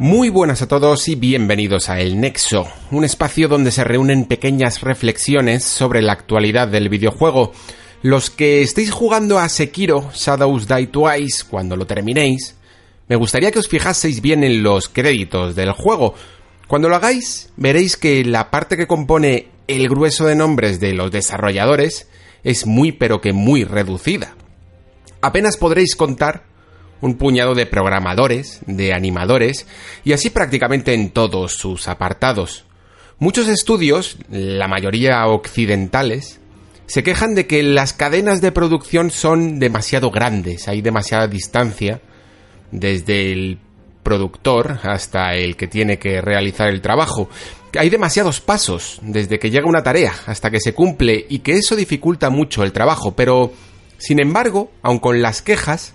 Muy buenas a todos y bienvenidos a El Nexo, un espacio donde se reúnen pequeñas reflexiones sobre la actualidad del videojuego. Los que estéis jugando a Sekiro Shadows Die Twice cuando lo terminéis, me gustaría que os fijaseis bien en los créditos del juego. Cuando lo hagáis, veréis que la parte que compone el grueso de nombres de los desarrolladores es muy pero que muy reducida. Apenas podréis contar un puñado de programadores, de animadores, y así prácticamente en todos sus apartados. Muchos estudios, la mayoría occidentales, se quejan de que las cadenas de producción son demasiado grandes, hay demasiada distancia desde el productor hasta el que tiene que realizar el trabajo. Hay demasiados pasos desde que llega una tarea hasta que se cumple y que eso dificulta mucho el trabajo, pero sin embargo, aun con las quejas,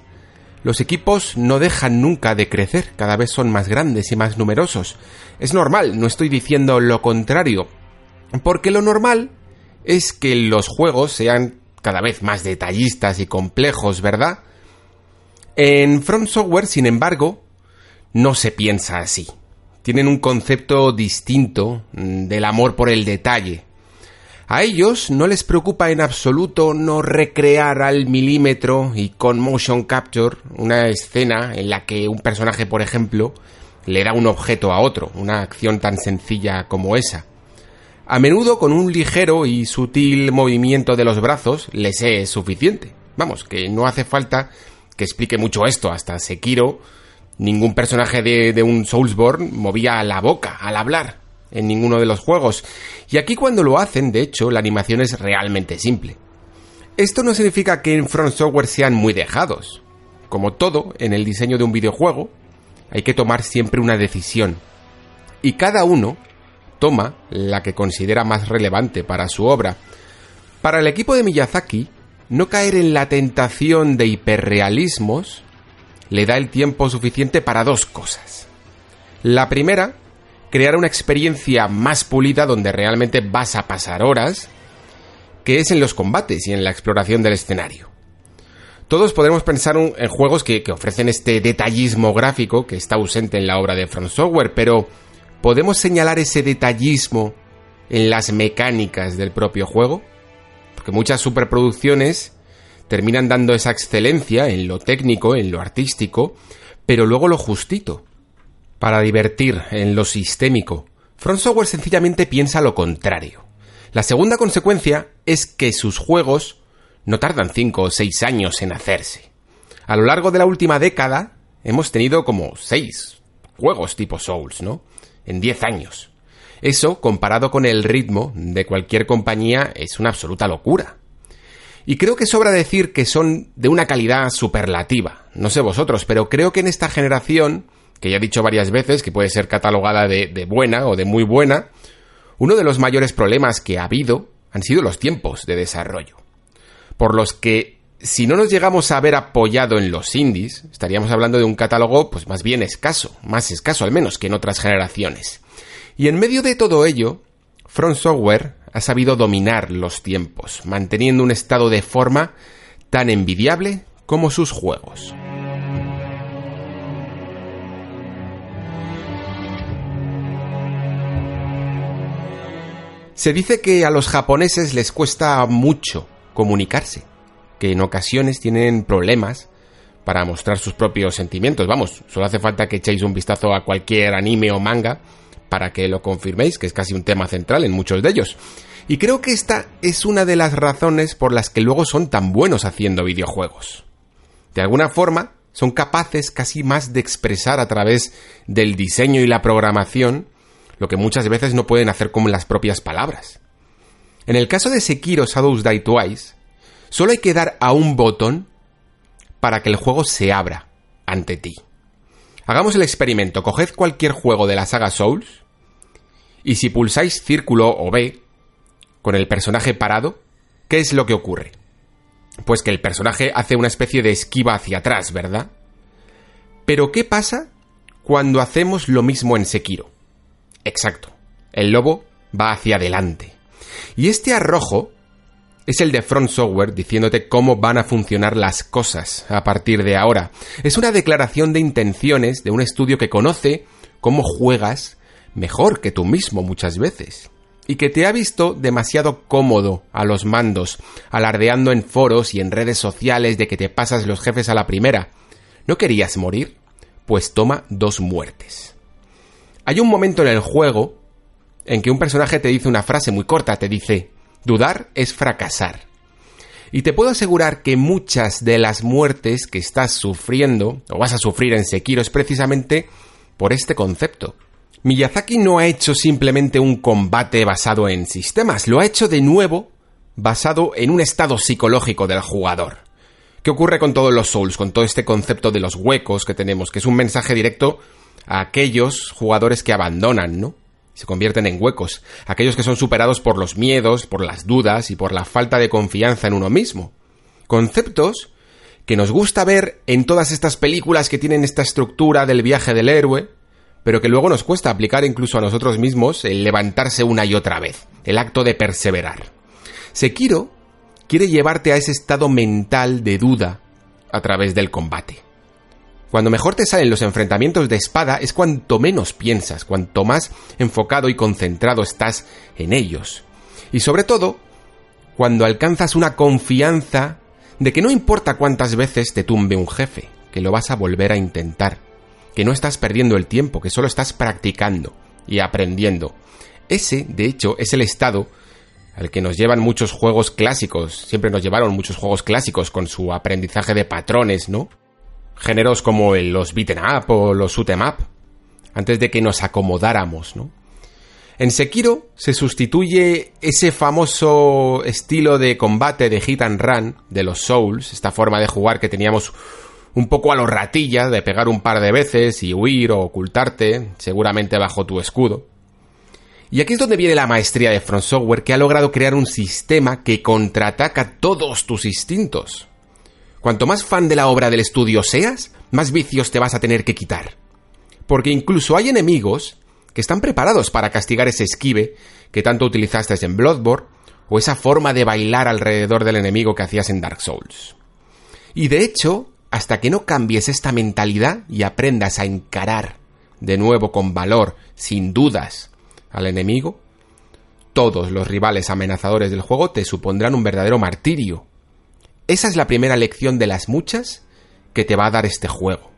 los equipos no dejan nunca de crecer, cada vez son más grandes y más numerosos. Es normal, no estoy diciendo lo contrario, porque lo normal es que los juegos sean cada vez más detallistas y complejos, ¿verdad? En From Software, sin embargo, no se piensa así. Tienen un concepto distinto mm, del amor por el detalle, a ellos no les preocupa en absoluto no recrear al milímetro y con motion capture una escena en la que un personaje, por ejemplo, le da un objeto a otro, una acción tan sencilla como esa. A menudo con un ligero y sutil movimiento de los brazos les es suficiente. Vamos, que no hace falta que explique mucho esto. Hasta Sekiro, ningún personaje de, de un Soulsborne movía la boca al hablar en ninguno de los juegos. Y aquí cuando lo hacen, de hecho, la animación es realmente simple. Esto no significa que en Front Software sean muy dejados. Como todo en el diseño de un videojuego, hay que tomar siempre una decisión. Y cada uno toma la que considera más relevante para su obra. Para el equipo de Miyazaki, no caer en la tentación de hiperrealismos le da el tiempo suficiente para dos cosas. La primera crear una experiencia más pulida donde realmente vas a pasar horas, que es en los combates y en la exploración del escenario. Todos podemos pensar en juegos que, ofrecen este detallismo gráfico que está ausente en la obra de From Software, pero ¿podemos señalar ese detallismo en las mecánicas del propio juego? Porque muchas superproducciones terminan dando esa excelencia en lo técnico, en lo artístico, pero luego lo justito, para divertir en lo sistémico. Front Software sencillamente piensa lo contrario. La segunda consecuencia es que sus juegos no tardan 5 o 6 años en hacerse. A lo largo de la última década hemos tenido como 6 juegos tipo Souls, ¿no? En 10 años. Eso, comparado con el ritmo de cualquier compañía, es una absoluta locura. Y creo que sobra decir que son de una calidad superlativa. No sé vosotros, pero creo que en esta generación que ya he dicho varias veces que puede ser catalogada de, buena o de muy buena, uno de los mayores problemas que ha habido han sido los tiempos de desarrollo. Por los que, si no nos llegamos a ver apoyado en los indies, estaríamos hablando de un catálogo pues más bien escaso, más escaso al menos que en otras generaciones. Y en medio de todo ello, Front Software ha sabido dominar los tiempos, manteniendo un estado de forma tan envidiable como sus juegos. Se dice que a los japoneses les cuesta mucho comunicarse, que en ocasiones tienen problemas para mostrar sus propios sentimientos. Vamos, solo hace falta que echéis un vistazo a cualquier anime o manga para que lo confirméis, que es casi un tema central en muchos de ellos. Y creo que esta es una de las razones por las que luego son tan buenos haciendo videojuegos. De alguna forma, son capaces casi más de expresar a través del diseño y la programación lo que muchas veces no pueden hacer con las propias palabras. En el caso de Sekiro Shadows Die Twice, solo hay que dar a un botón para que el juego se abra ante ti. Hagamos el experimento. Coged cualquier juego de la saga Souls y si pulsáis círculo o B con el personaje parado, ¿qué es lo que ocurre? Pues que el personaje hace una especie de esquiva hacia atrás, ¿verdad? Pero ¿qué pasa cuando hacemos lo mismo en Sekiro? Exacto. El lobo va hacia adelante. Y este arrojo es el de Front Software diciéndote cómo van a funcionar las cosas a partir de ahora. Es una declaración de intenciones de un estudio que conoce cómo juegas mejor que tú mismo muchas veces y que te ha visto demasiado cómodo a los mandos, alardeando en foros y en redes sociales de que te pasas los jefes a la primera. ¿No querías morir? Pues toma dos muertes. Hay un momento en el juego en que un personaje te dice una frase muy corta, te dice, dudar es fracasar. Y te puedo asegurar que muchas de las muertes que estás sufriendo, o vas a sufrir en Sekiro, es precisamente por este concepto. Miyazaki no ha hecho simplemente un combate basado en sistemas, lo ha hecho de nuevo basado en un estado psicológico del jugador. ¿Qué ocurre con todos los Souls, con todo este concepto de los huecos que tenemos, que es un mensaje directo a aquellos jugadores que abandonan, ¿no? Se convierten en huecos, aquellos que son superados por los miedos, por las dudas y por la falta de confianza en uno mismo. Conceptos que nos gusta ver en todas estas películas que tienen esta estructura del viaje del héroe, pero que luego nos cuesta aplicar incluso a nosotros mismos el levantarse una y otra vez, el acto de perseverar. Sekiro quiere llevarte a ese estado mental de duda a través del combate. Cuando mejor te salen los enfrentamientos de espada es cuanto menos piensas, cuanto más enfocado y concentrado estás en ellos. Y sobre todo, cuando alcanzas una confianza de que no importa cuántas veces te tumbe un jefe, que lo vas a volver a intentar que no estás perdiendo el tiempo, que solo estás practicando y aprendiendo. Ese, de hecho, es el estado al que nos llevan muchos juegos clásicos, siempre nos llevaron muchos juegos clásicos con su aprendizaje de patrones, ¿no? Géneros como los beaten up o los shoot em up, antes de que nos acomodáramos, ¿no? En Sekiro se sustituye ese famoso estilo de combate de hit and run de los Souls, esta forma de jugar que teníamos un poco a lo ratilla de pegar un par de veces y huir o ocultarte, seguramente bajo tu escudo. Y aquí es donde viene la maestría de Front Software que ha logrado crear un sistema que contraataca todos tus instintos. Cuanto más fan de la obra del estudio seas, más vicios te vas a tener que quitar. Porque incluso hay enemigos que están preparados para castigar ese esquive que tanto utilizaste en Bloodborne o esa forma de bailar alrededor del enemigo que hacías en Dark Souls. Y de hecho, hasta que no cambies esta mentalidad y aprendas a encarar de nuevo con valor, sin dudas, al enemigo, todos los rivales amenazadores del juego te supondrán un verdadero martirio. Esa es la primera lección de las muchas que te va a dar este juego.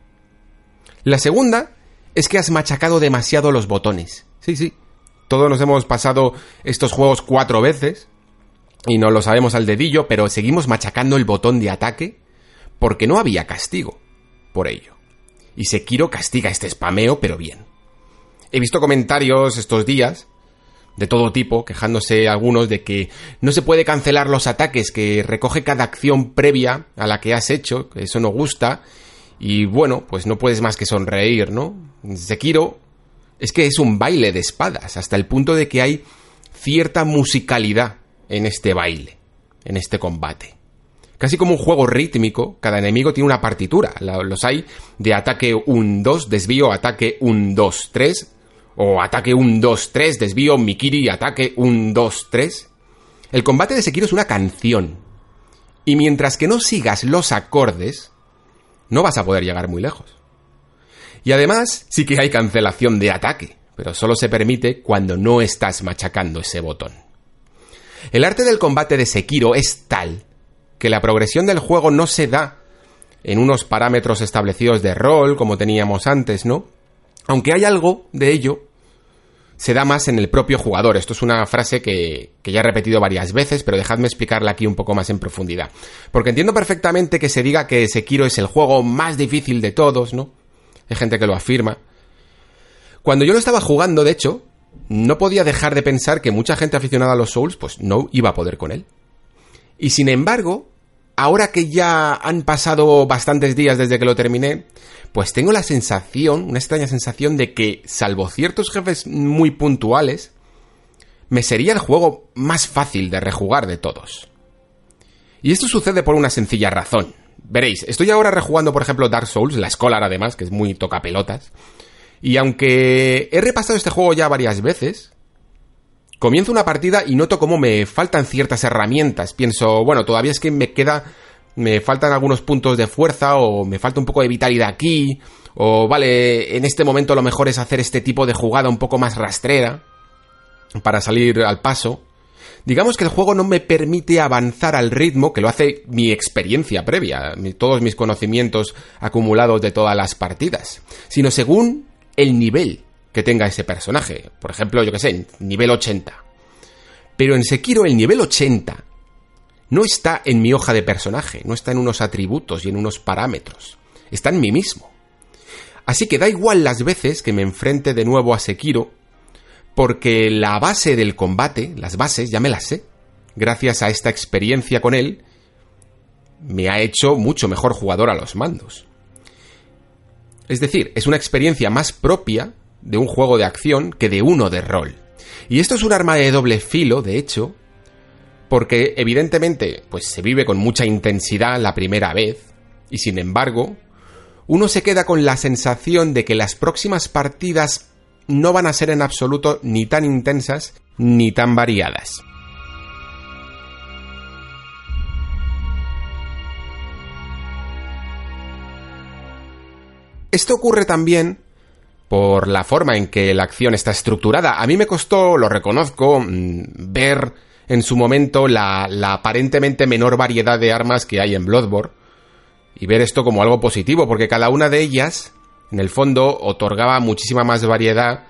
La segunda es que has machacado demasiado los botones. Sí, sí. Todos nos hemos pasado estos juegos cuatro veces y no lo sabemos al dedillo, pero seguimos machacando el botón de ataque porque no había castigo por ello. Y Sekiro castiga este spameo, pero bien. He visto comentarios estos días de todo tipo, quejándose algunos de que no se puede cancelar los ataques, que recoge cada acción previa a la que has hecho, que eso no gusta, y bueno, pues no puedes más que sonreír, ¿no? Sekiro es que es un baile de espadas, hasta el punto de que hay cierta musicalidad en este baile, en este combate. Casi como un juego rítmico, cada enemigo tiene una partitura. Los hay de ataque 1-2, desvío, ataque 1-2-3, o ataque 1-2-3, desvío, Mikiri, ataque 1-2-3. El combate de Sekiro es una canción. Y mientras que no sigas los acordes, no vas a poder llegar muy lejos. Y además, sí que hay cancelación de ataque, pero solo se permite cuando no estás machacando ese botón. El arte del combate de Sekiro es tal que la progresión del juego no se da en unos parámetros establecidos de rol como teníamos antes, ¿no? Aunque hay algo de ello, se da más en el propio jugador. Esto es una frase que, ya he repetido varias veces, pero dejadme explicarla aquí un poco más en profundidad. Porque entiendo perfectamente que se diga que Sekiro es el juego más difícil de todos, ¿no? Hay gente que lo afirma. Cuando yo lo estaba jugando, de hecho, no podía dejar de pensar que mucha gente aficionada a los Souls pues no iba a poder con él. Y sin embargo, ahora que ya han pasado bastantes días desde que lo terminé, pues tengo la sensación, una extraña sensación de que, salvo ciertos jefes muy puntuales, me sería el juego más fácil de rejugar de todos. Y esto sucede por una sencilla razón. Veréis, estoy ahora rejugando, por ejemplo, Dark Souls, la Scholar además, que es muy tocapelotas. Y aunque he repasado este juego ya varias veces, comienzo una partida y noto cómo me faltan ciertas herramientas. Pienso, bueno, todavía es que me queda, me faltan algunos puntos de fuerza o me falta un poco de vitalidad aquí. O vale, en este momento lo mejor es hacer este tipo de jugada un poco más rastrera para salir al paso. Digamos que el juego no me permite avanzar al ritmo que lo hace mi experiencia previa, todos mis conocimientos acumulados de todas las partidas, sino según el nivel que tenga ese personaje. Por ejemplo, yo que sé, nivel 80. Pero en Sekiro el nivel 80 no está en mi hoja de personaje, no está en unos atributos y en unos parámetros. Está en mí mismo. Así que da igual las veces que me enfrente de nuevo a Sekiro, porque la base del combate, las bases, ya me las sé. Gracias a esta experiencia con él, me ha hecho mucho mejor jugador a los mandos. Es decir, es una experiencia más propia de un juego de acción que de uno de rol. Y esto es un arma de doble filo, de hecho, porque evidentemente pues se vive con mucha intensidad la primera vez y sin embargo, uno se queda con la sensación de que las próximas partidas no van a ser en absoluto ni tan intensas ni tan variadas. Esto ocurre también por la forma en que la acción está estructurada. A mí me costó, lo reconozco, mm, ver en su momento la, aparentemente menor variedad de armas que hay en Bloodborne y ver esto como algo positivo, porque cada una de ellas, en el fondo, otorgaba muchísima más variedad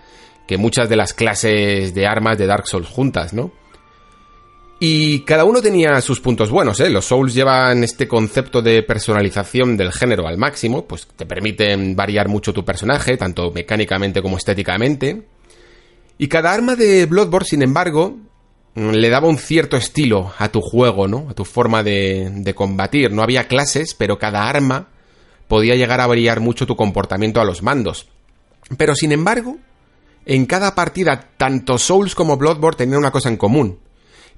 que muchas de las clases de armas de Dark Souls juntas, ¿no? Y cada uno tenía sus puntos buenos, ¿eh? Los Souls llevan este concepto de personalización del género al máximo, pues te permiten variar mucho tu personaje, tanto mecánicamente como estéticamente. Y cada arma de Bloodborne, sin embargo, le daba un cierto estilo a tu juego, ¿no? A tu forma de, de combatir. No había clases, pero cada arma podía llegar a variar mucho tu comportamiento a los mandos. Pero sin embargo, en cada partida, tanto Souls como Bloodborne tenían una cosa en común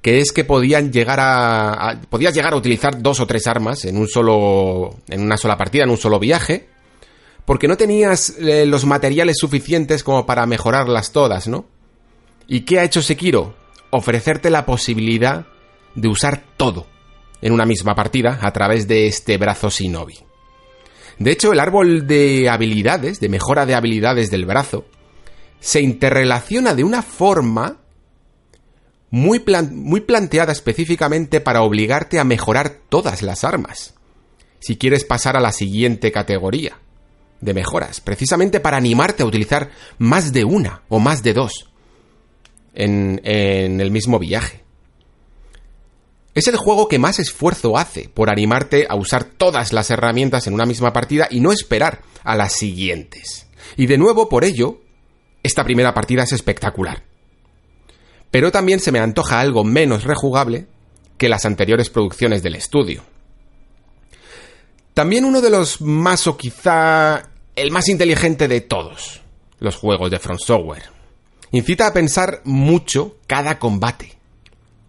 que es que podían llegar a, podías llegar a utilizar dos o tres armas en un solo en una sola partida, en un solo viaje, porque no tenías eh, los materiales suficientes como para mejorarlas todas, ¿no? ¿Y qué ha hecho Sekiro? Ofrecerte la posibilidad de usar todo en una misma partida a través de este brazo Shinobi. De hecho, el árbol de habilidades, de mejora de habilidades del brazo, se interrelaciona de una forma muy, muy planteada específicamente para obligarte a mejorar todas las armas. Si quieres pasar a la siguiente categoría de mejoras, precisamente para animarte a utilizar más de una o más de dos en, en el mismo viaje. Es el juego que más esfuerzo hace por animarte a usar todas las herramientas en una misma partida y no esperar a las siguientes. Y de nuevo, por ello, esta primera partida es espectacular pero también se me antoja algo menos rejugable que las anteriores producciones del estudio. También uno de los más o quizá el más inteligente de todos los juegos de Front Software. Incita a pensar mucho cada combate.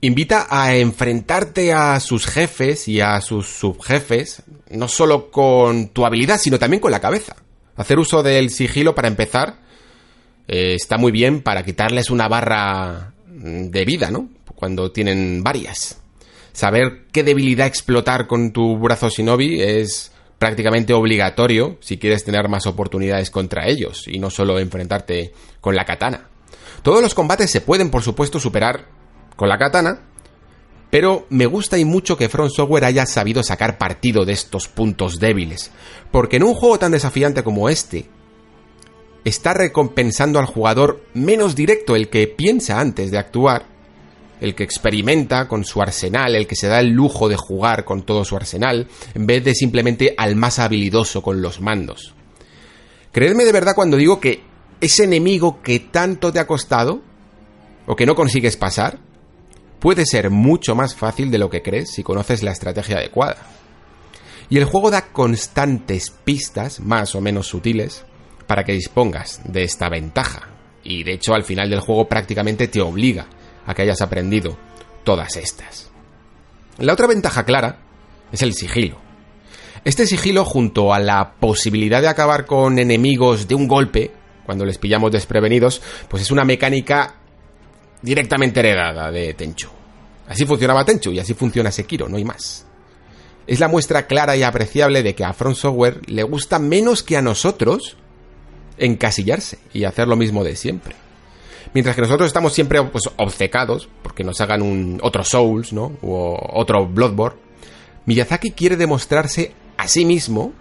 Invita a enfrentarte a sus jefes y a sus subjefes, no solo con tu habilidad, sino también con la cabeza. Hacer uso del sigilo para empezar eh, está muy bien para quitarles una barra de vida, ¿no? Cuando tienen varias. Saber qué debilidad explotar con tu brazo shinobi es prácticamente obligatorio si quieres tener más oportunidades contra ellos y no solo enfrentarte con la katana. Todos los combates se pueden, por supuesto, superar con la katana, pero me gusta y mucho que Front Software haya sabido sacar partido de estos puntos débiles, porque en un juego tan desafiante como este, está recompensando al jugador menos directo, el que piensa antes de actuar, el que experimenta con su arsenal, el que se da el lujo de jugar con todo su arsenal, en vez de simplemente al más habilidoso con los mandos. Creedme de verdad cuando digo que ese enemigo que tanto te ha costado o que no consigues pasar, puede ser mucho más fácil de lo que crees si conoces la estrategia adecuada. Y el juego da constantes pistas, más o menos sutiles, para que dispongas de esta ventaja. Y de hecho al final del juego prácticamente te obliga a que hayas aprendido todas estas. La otra ventaja clara es el sigilo. Este sigilo junto a la posibilidad de acabar con enemigos de un golpe, cuando les pillamos desprevenidos, pues es una mecánica directamente heredada de Tenchu. Así funcionaba Tenchu y así funciona Sekiro, no hay más. Es la muestra clara y apreciable de que a Front Software le gusta menos que a nosotros encasillarse y hacer lo mismo de siempre. Mientras que nosotros estamos siempre pues, obcecados porque nos hagan un otro Souls, ¿no? O otro Bloodborne. Miyazaki quiere demostrarse a sí mismo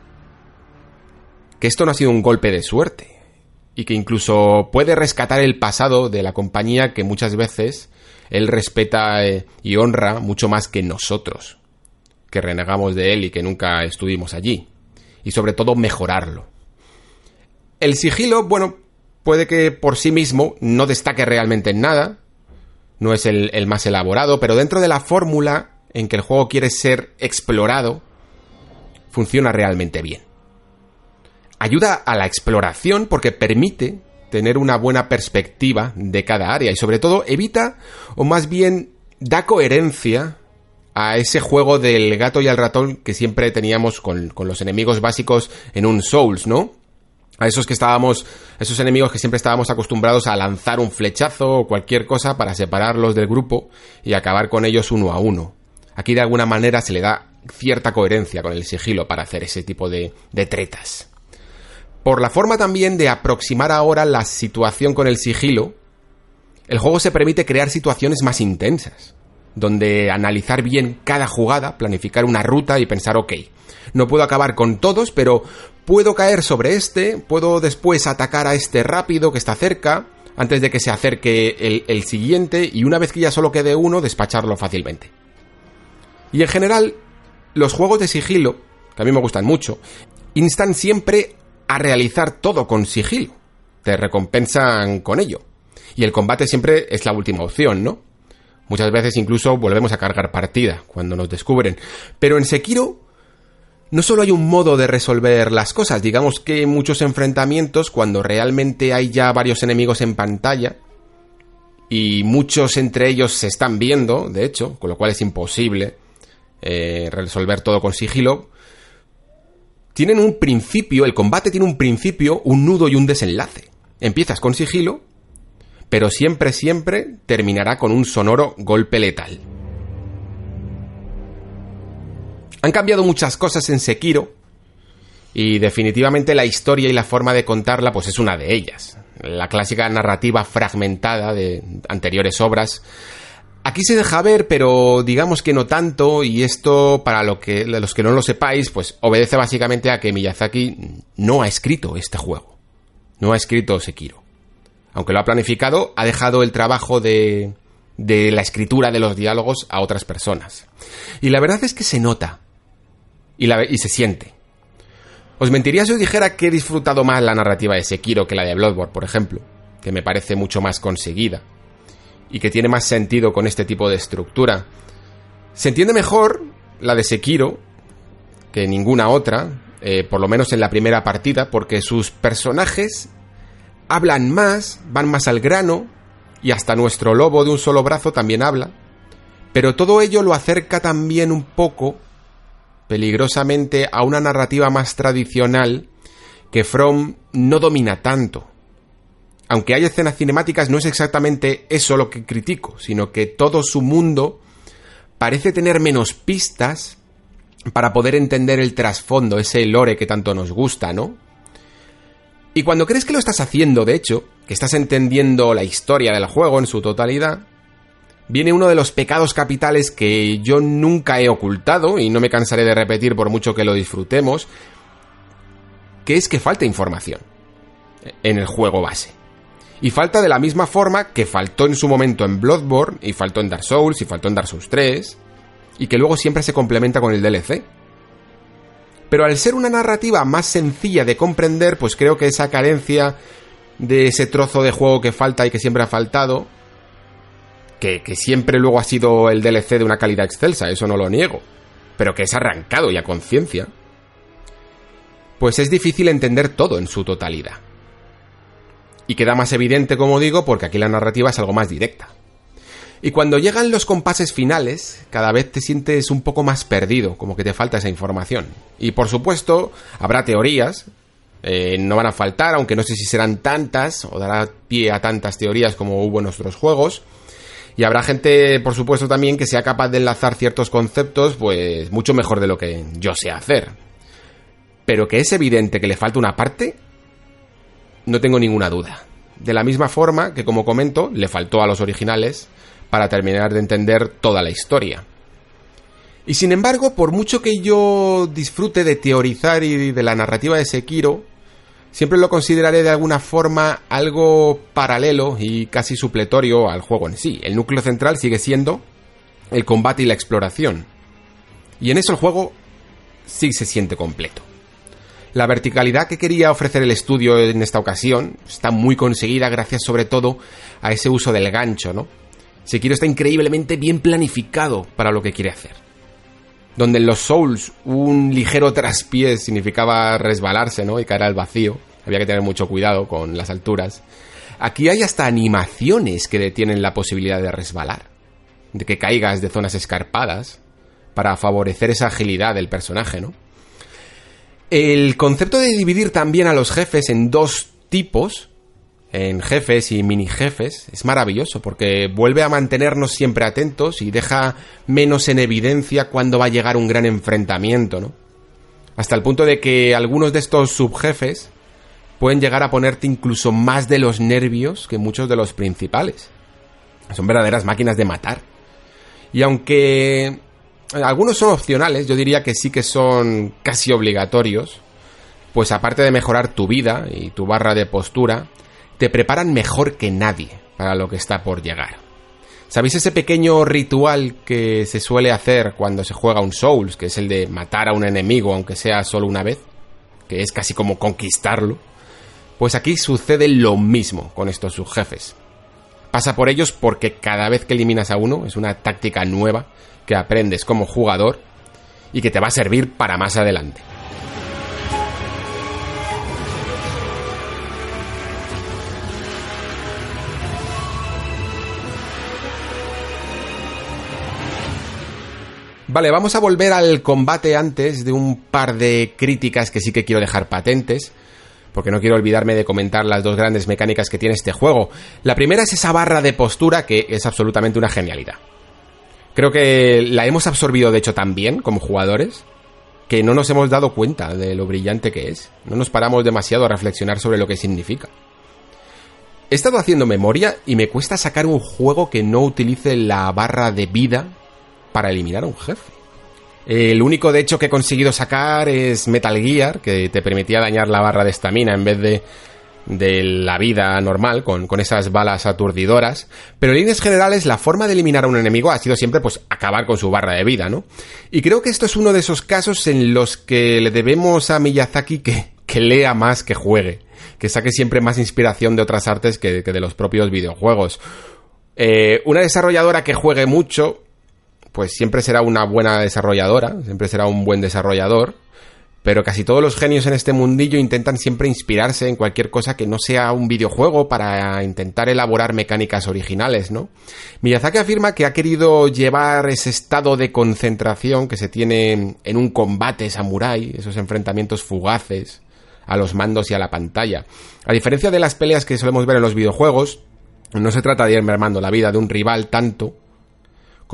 que esto no ha sido un golpe de suerte y que incluso puede rescatar el pasado de la compañía que muchas veces él respeta eh, y honra mucho más que nosotros, que renegamos de él y que nunca estuvimos allí, y sobre todo mejorarlo. El sigilo, bueno, puede que por sí mismo no destaque realmente en nada, no es el, más elaborado, pero dentro de la fórmula en que el juego quiere ser explorado, funciona realmente bien. Ayuda a la exploración porque permite tener una buena perspectiva de cada área y sobre todo evita o más bien da coherencia a ese juego del gato y el ratón que siempre teníamos con los enemigos básicos en un Souls, ¿no? A esos que estábamos, esos enemigos que siempre estábamos acostumbrados a lanzar un flechazo o cualquier cosa para separarlos del grupo y acabar con ellos uno a uno. Aquí de alguna manera se le da cierta coherencia con el sigilo para hacer ese tipo de, de tretas. Por la forma también de aproximar ahora la situación con el sigilo, el juego se permite crear situaciones más intensas, donde analizar bien cada jugada, planificar una ruta y pensar, ok, no puedo acabar con todos, pero puedo caer sobre este, puedo después atacar a este rápido que está cerca, antes de que se acerque el, el siguiente, y una vez que ya solo quede uno, despacharlo fácilmente. Y en general, los juegos de sigilo, que a mí me gustan mucho, instan siempre a realizar todo con sigilo. Te recompensan con ello. Y el combate siempre es la última opción, ¿no? Muchas veces incluso volvemos a cargar partida cuando nos descubren. Pero en Sekiro no solo hay un modo de resolver las cosas, digamos que muchos enfrentamientos, cuando realmente hay ya varios enemigos en pantalla, y muchos entre ellos se están viendo, de hecho, con lo cual es imposible eh, resolver todo con sigilo, tienen un principio, el combate tiene un principio, un nudo y un desenlace. Empiezas con sigilo, pero siempre, siempre terminará con un sonoro golpe letal. Han cambiado muchas cosas en Sekiro y definitivamente la historia y la forma de contarla pues es una de ellas. La clásica narrativa fragmentada de anteriores obras. Aquí se deja ver, pero digamos que no tanto, y esto, para lo que, los que no lo sepáis, pues obedece básicamente a que Miyazaki no ha escrito este juego. No ha escrito Sekiro. Aunque lo ha planificado, ha dejado el trabajo de, de la escritura de los diálogos a otras personas. Y la verdad es que se nota y, la, y se siente. Os mentiría si os dijera que he disfrutado más la narrativa de Sekiro que la de Bloodborne, por ejemplo, que me parece mucho más conseguida y que tiene más sentido con este tipo de estructura. Se entiende mejor la de Sekiro que ninguna otra, eh, por lo menos en la primera partida, porque sus personajes hablan más, van más al grano, y hasta nuestro lobo de un solo brazo también habla, pero todo ello lo acerca también un poco peligrosamente a una narrativa más tradicional que From no domina tanto. Aunque hay escenas cinemáticas, no es exactamente eso lo que critico, sino que todo su mundo parece tener menos pistas para poder entender el trasfondo, ese lore que tanto nos gusta, ¿no? Y cuando crees que lo estás haciendo, de hecho, que estás entendiendo la historia del juego en su totalidad, viene uno de los pecados capitales que yo nunca he ocultado y no me cansaré de repetir por mucho que lo disfrutemos, que es que falta información en el juego base. Y falta de la misma forma que faltó en su momento en Bloodborne, y faltó en Dark Souls, y faltó en Dark Souls 3, y que luego siempre se complementa con el DLC. Pero al ser una narrativa más sencilla de comprender, pues creo que esa carencia de ese trozo de juego que falta y que siempre ha faltado, que, siempre luego ha sido el DLC de una calidad excelsa, eso no lo niego, pero que es arrancado y a conciencia, pues es difícil entender todo en su totalidad. Y queda más evidente, como digo, porque aquí la narrativa es algo más directa. Y cuando llegan los compases finales, cada vez te sientes un poco más perdido, como que te falta esa información. Y por supuesto, habrá teorías, eh, no van a faltar, aunque no sé si serán tantas, o dará pie a tantas teorías como hubo en nuestros juegos. Y habrá gente, por supuesto, también que sea capaz de enlazar ciertos conceptos, pues mucho mejor de lo que yo sé hacer. Pero que es evidente que le falta una parte, no tengo ninguna duda. De la misma forma que, como comento, le faltó a los originales para terminar de entender toda la historia. Y sin embargo, por mucho que yo disfrute de teorizar y de la narrativa de Sekiro, siempre lo consideraré de alguna forma algo paralelo y casi supletorio al juego en sí. El núcleo central sigue siendo el combate y la exploración. Y en eso el juego sí se siente completo. La verticalidad que quería ofrecer el estudio en esta ocasión está muy conseguida gracias sobre todo a ese uso del gancho, ¿no? Sekiro está increíblemente bien planificado para lo que quiere hacer. Donde en los Souls un ligero traspié significaba resbalarse, ¿no? Y caer al vacío. Había que tener mucho cuidado con las alturas. Aquí hay hasta animaciones que detienen la posibilidad de resbalar. De que caigas de zonas escarpadas. Para favorecer esa agilidad del personaje, ¿no? El concepto de dividir también a los jefes en dos tipos en jefes y mini jefes es maravilloso porque vuelve a mantenernos siempre atentos y deja menos en evidencia cuando va a llegar un gran enfrentamiento, ¿no? Hasta el punto de que algunos de estos subjefes pueden llegar a ponerte incluso más de los nervios que muchos de los principales. Son verdaderas máquinas de matar. Y aunque algunos son opcionales, yo diría que sí que son casi obligatorios, pues aparte de mejorar tu vida y tu barra de postura, te preparan mejor que nadie para lo que está por llegar. ¿Sabéis ese pequeño ritual que se suele hacer cuando se juega un Souls, que es el de matar a un enemigo aunque sea solo una vez? Que es casi como conquistarlo. Pues aquí sucede lo mismo con estos subjefes. Pasa por ellos porque cada vez que eliminas a uno es una táctica nueva que aprendes como jugador y que te va a servir para más adelante. Vale, vamos a volver al combate antes de un par de críticas que sí que quiero dejar patentes, porque no quiero olvidarme de comentar las dos grandes mecánicas que tiene este juego. La primera es esa barra de postura que es absolutamente una genialidad. Creo que la hemos absorbido de hecho tan bien como jugadores que no nos hemos dado cuenta de lo brillante que es. No nos paramos demasiado a reflexionar sobre lo que significa. He estado haciendo memoria y me cuesta sacar un juego que no utilice la barra de vida para eliminar a un jefe. El único, de hecho, que he conseguido sacar es Metal Gear, que te permitía dañar la barra de estamina en vez de, de la vida normal, con, con, esas balas aturdidoras. Pero en líneas generales, la forma de eliminar a un enemigo ha sido siempre, pues, acabar con su barra de vida, ¿no? Y creo que esto es uno de esos casos en los que le debemos a Miyazaki que, que lea más que juegue. Que saque siempre más inspiración de otras artes que, de los propios videojuegos. Eh, una desarrolladora que juegue mucho, pues siempre será una buena desarrolladora, siempre será un buen desarrollador, pero casi todos los genios en este mundillo intentan siempre inspirarse en cualquier cosa que no sea un videojuego para intentar elaborar mecánicas originales, ¿no? Miyazaki afirma que ha querido llevar ese estado de concentración que se tiene en un combate samurái, esos enfrentamientos fugaces a los mandos y a la pantalla. A diferencia de las peleas que solemos ver en los videojuegos, no se trata de ir mermando la vida de un rival tanto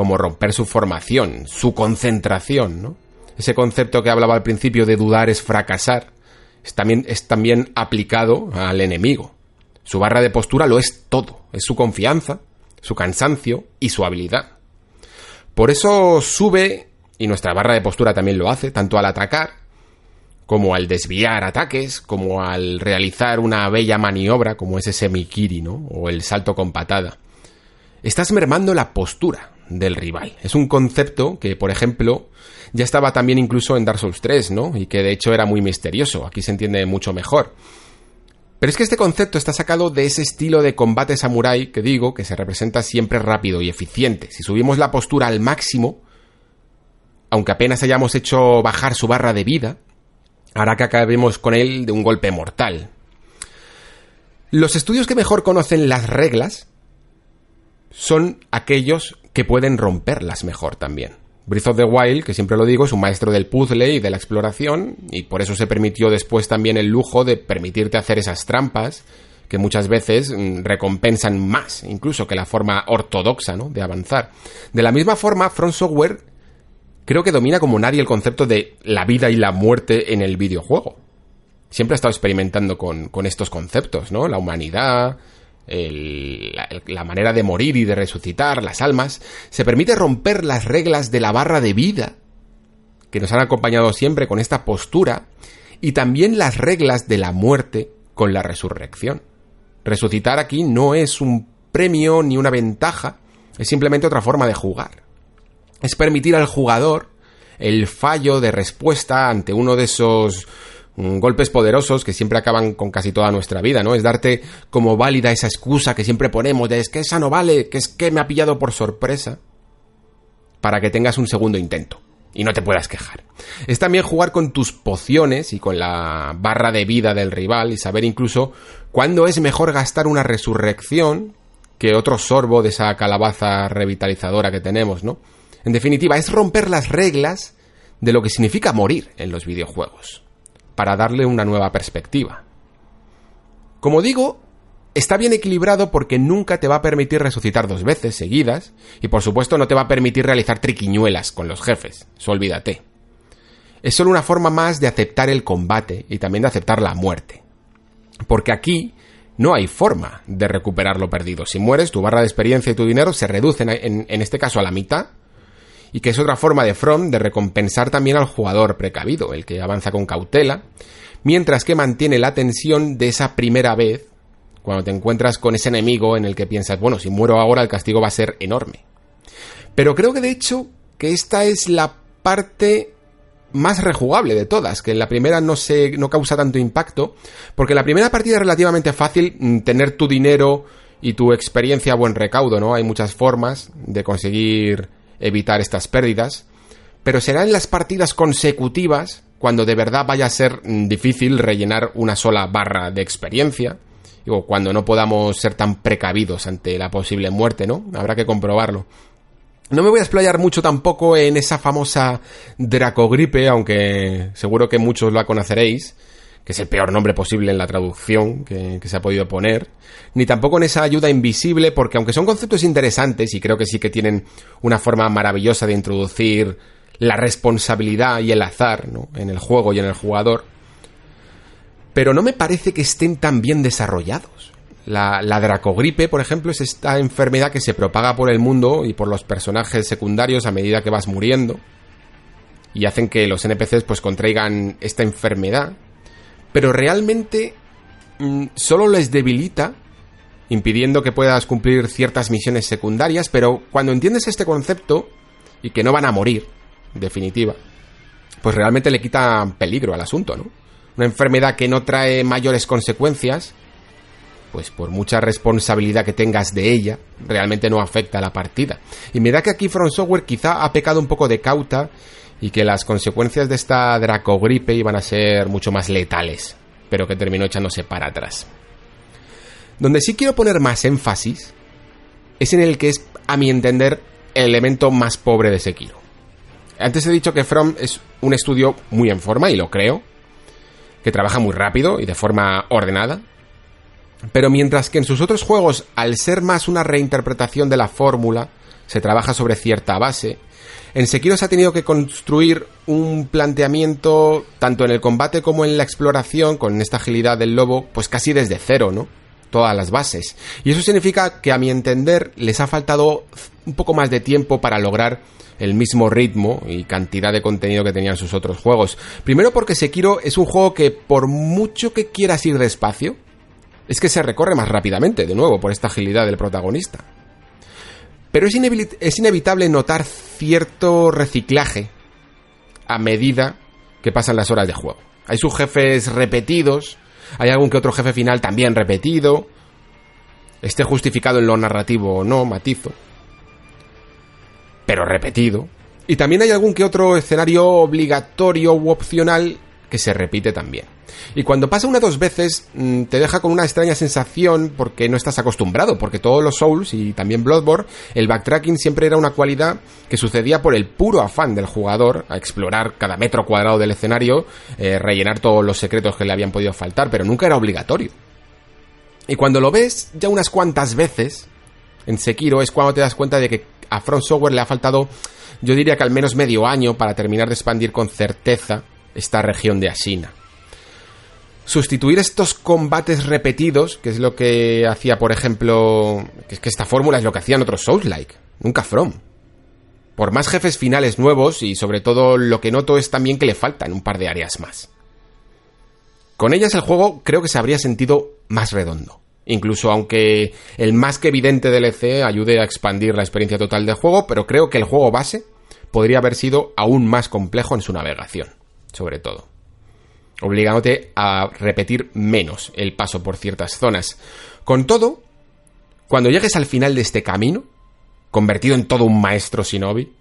como romper su formación, su concentración. Ese concepto que hablaba al principio de dudar es fracasar, es también, es también aplicado al enemigo. Su barra de postura lo es todo, es su confianza, su cansancio y su habilidad. Por eso sube, y nuestra barra de postura también lo hace, tanto al atacar, como al desviar ataques, como al realizar una bella maniobra, como ese semikiri, ¿no? O el salto con patada. Estás mermando la postura, del rival. Es un concepto que, por ejemplo, ya estaba también incluso en Dark Souls 3, ¿no? Y que de hecho era muy misterioso. Aquí se entiende mucho mejor. Pero es que este concepto está sacado de ese estilo de combate samurai que digo, que se representa siempre rápido y eficiente. Si subimos la postura al máximo, aunque apenas hayamos hecho bajar su barra de vida, hará que acabemos con él de un golpe mortal. Los estudios que mejor conocen las reglas son aquellos que pueden romperlas mejor también. Breath of the Wild, que siempre lo digo, es un maestro del puzzle y de la exploración, y por eso se permitió después también el lujo de permitirte hacer esas trampas, que muchas veces mm, recompensan más, incluso que la forma ortodoxa, ¿no? de avanzar. De la misma forma, Front Software creo que domina como nadie el concepto de la vida y la muerte en el videojuego. Siempre ha estado experimentando con, con estos conceptos, ¿no? La humanidad, la, manera de morir y de resucitar, las almas, se permite romper las reglas de la barra de vida que nos han acompañado siempre con esta postura y también las reglas de la muerte con la resurrección. Resucitar aquí no es un premio ni una ventaja, es simplemente otra forma de jugar. Es permitir al jugador el fallo de respuesta ante uno de esos golpes poderosos que siempre acaban con casi toda nuestra vida, ¿no? Es darte como válida esa excusa que siempre ponemos de es que esa no vale, que es que me ha pillado por sorpresa, para que tengas un segundo intento y no te puedas quejar. Es también jugar con tus pociones y con la barra de vida del rival y saber incluso cuándo es mejor gastar una resurrección que otro sorbo de esa calabaza revitalizadora que tenemos, ¿no? En definitiva, es romper las reglas de lo que significa morir en los videojuegos para darle una nueva perspectiva. Como digo, está bien equilibrado porque nunca te va a permitir resucitar dos veces seguidas y por supuesto no te va a permitir realizar triquiñuelas con los jefes, olvídate. Es solo una forma más de aceptar el combate y también de aceptar la muerte. Porque aquí no hay forma de recuperar lo perdido. Si mueres, tu barra de experiencia y tu dinero se reducen en, en este caso a la mitad y que es otra forma de From de recompensar también al jugador precavido, el que avanza con cautela, mientras que mantiene la tensión de esa primera vez, cuando te encuentras con ese enemigo en el que piensas, bueno, si muero ahora el castigo va a ser enorme. Pero creo que de hecho que esta es la parte más rejugable de todas, que en la primera no se no causa tanto impacto, porque en la primera partida es relativamente fácil mm, tener tu dinero y tu experiencia a buen recaudo, ¿no? Hay muchas formas de conseguir evitar estas pérdidas, pero será en las partidas consecutivas cuando de verdad vaya a ser mm, difícil rellenar una sola barra de experiencia, o cuando no podamos ser tan precavidos ante la posible muerte, ¿no? Habrá que comprobarlo. No me voy a explayar mucho tampoco en esa famosa Dracogripe, aunque seguro que muchos la conoceréis, que es el peor nombre posible en la traducción que, se ha podido poner, ni tampoco en esa ayuda invisible, porque aunque son conceptos interesantes y creo que sí que tienen una forma maravillosa de introducir la responsabilidad y el azar en el juego y en el jugador, pero no me parece que estén tan bien desarrollados. La, la, dracogripe, por ejemplo, es esta enfermedad que se propaga por el mundo y por los personajes secundarios a medida que vas muriendo y hacen que los NPCs pues contraigan esta enfermedad pero realmente mm, solo les debilita, impidiendo que puedas cumplir ciertas misiones secundarias, pero cuando entiendes este concepto, y que no van a morir, en definitiva, pues realmente le quita peligro al asunto, ¿no? Una enfermedad que no trae mayores consecuencias, pues por mucha responsabilidad que tengas de ella, realmente no afecta a la partida. Y me da que aquí From Software quizá ha pecado un poco de cauta y que las consecuencias de esta dracogripe iban a ser mucho más letales, pero que terminó echándose para atrás. Donde sí quiero poner más énfasis es en el que es, a mi entender, el elemento más pobre de Sekiro. Antes he dicho que From es un estudio muy en forma, y lo creo, que trabaja muy rápido y de forma ordenada, pero mientras que en sus otros juegos, al ser más una reinterpretación de la fórmula, se trabaja sobre cierta base, en Sekiro se ha tenido que construir un planteamiento, tanto en el combate como en la exploración, con esta agilidad del lobo, pues casi desde cero, ¿no? Todas las bases. Y eso significa que, a mi entender, les ha faltado un poco más de tiempo para lograr el mismo ritmo y cantidad de contenido que tenían sus otros juegos. Primero porque Sekiro es un juego que, por mucho que quieras ir despacio, es que se recorre más rápidamente, de nuevo, por esta agilidad del protagonista. Pero es, inevitable notar cierto reciclaje a medida que pasan las horas de juego. Hay sus jefes repetidos, Hay algún que otro jefe final también repetido, esté justificado en lo narrativo o no, matizo, pero repetido. Y también hay algún que otro escenario obligatorio u opcional que se repite también. Y cuando pasa una dos veces, mm, te deja con una extraña sensación porque no estás acostumbrado, porque todos los Souls y también Bloodborne, el backtracking siempre era una cualidad que sucedía por el puro afán del jugador a explorar cada metro cuadrado del escenario, eh, rellenar todos los secretos que le habían podido faltar, pero nunca era obligatorio. Y cuando lo ves ya unas cuantas veces en Sekiro es cuando te das cuenta de que a Front Software le ha faltado, yo diría que al menos medio año para terminar de expandir con certeza esta región de Asina sustituir estos combates repetidos, que es lo que hacía, por ejemplo, que es que esta fórmula es lo que hacían otros Souls-like, nunca From. Por más jefes finales nuevos y sobre todo lo que noto es también que le faltan un par de áreas más. Con ellas el juego creo que se habría sentido más redondo. Incluso aunque el más que evidente DLC ayude a expandir la experiencia total del juego, pero creo que el juego base podría haber sido aún más complejo en su navegación, sobre todo obligándote a repetir menos el paso por ciertas zonas. Con todo, cuando llegues al final de este camino, convertido en todo un maestro shinobi,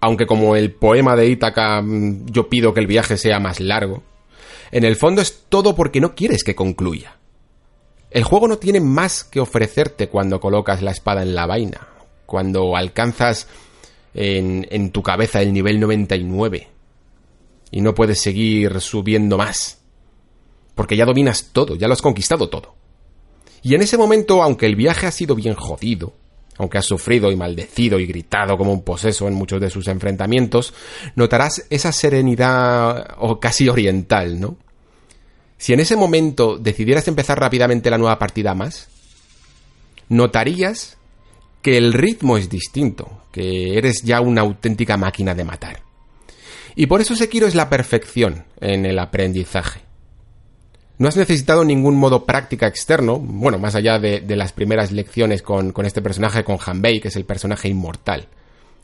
aunque como el poema de Ítaca mm, yo pido que el viaje sea más largo, en el fondo es todo porque no quieres que concluya. El juego no tiene más que ofrecerte cuando colocas la espada en la vaina, cuando alcanzas en, en tu cabeza el nivel 99, y no puedes seguir subiendo más. Porque ya dominas todo, ya lo has conquistado todo. Y en ese momento, aunque el viaje ha sido bien jodido, aunque has sufrido y maldecido y gritado como un poseso en muchos de sus enfrentamientos, notarás esa serenidad o casi oriental, ¿no? Si en ese momento decidieras empezar rápidamente la nueva partida más, notarías que el ritmo es distinto, que eres ya una auténtica máquina de matar. Y por eso Sekiro es la perfección en el aprendizaje. No has necesitado ningún modo práctica externo, bueno, más allá de, las primeras lecciones con, con, este personaje, con Hanbei, que es el personaje inmortal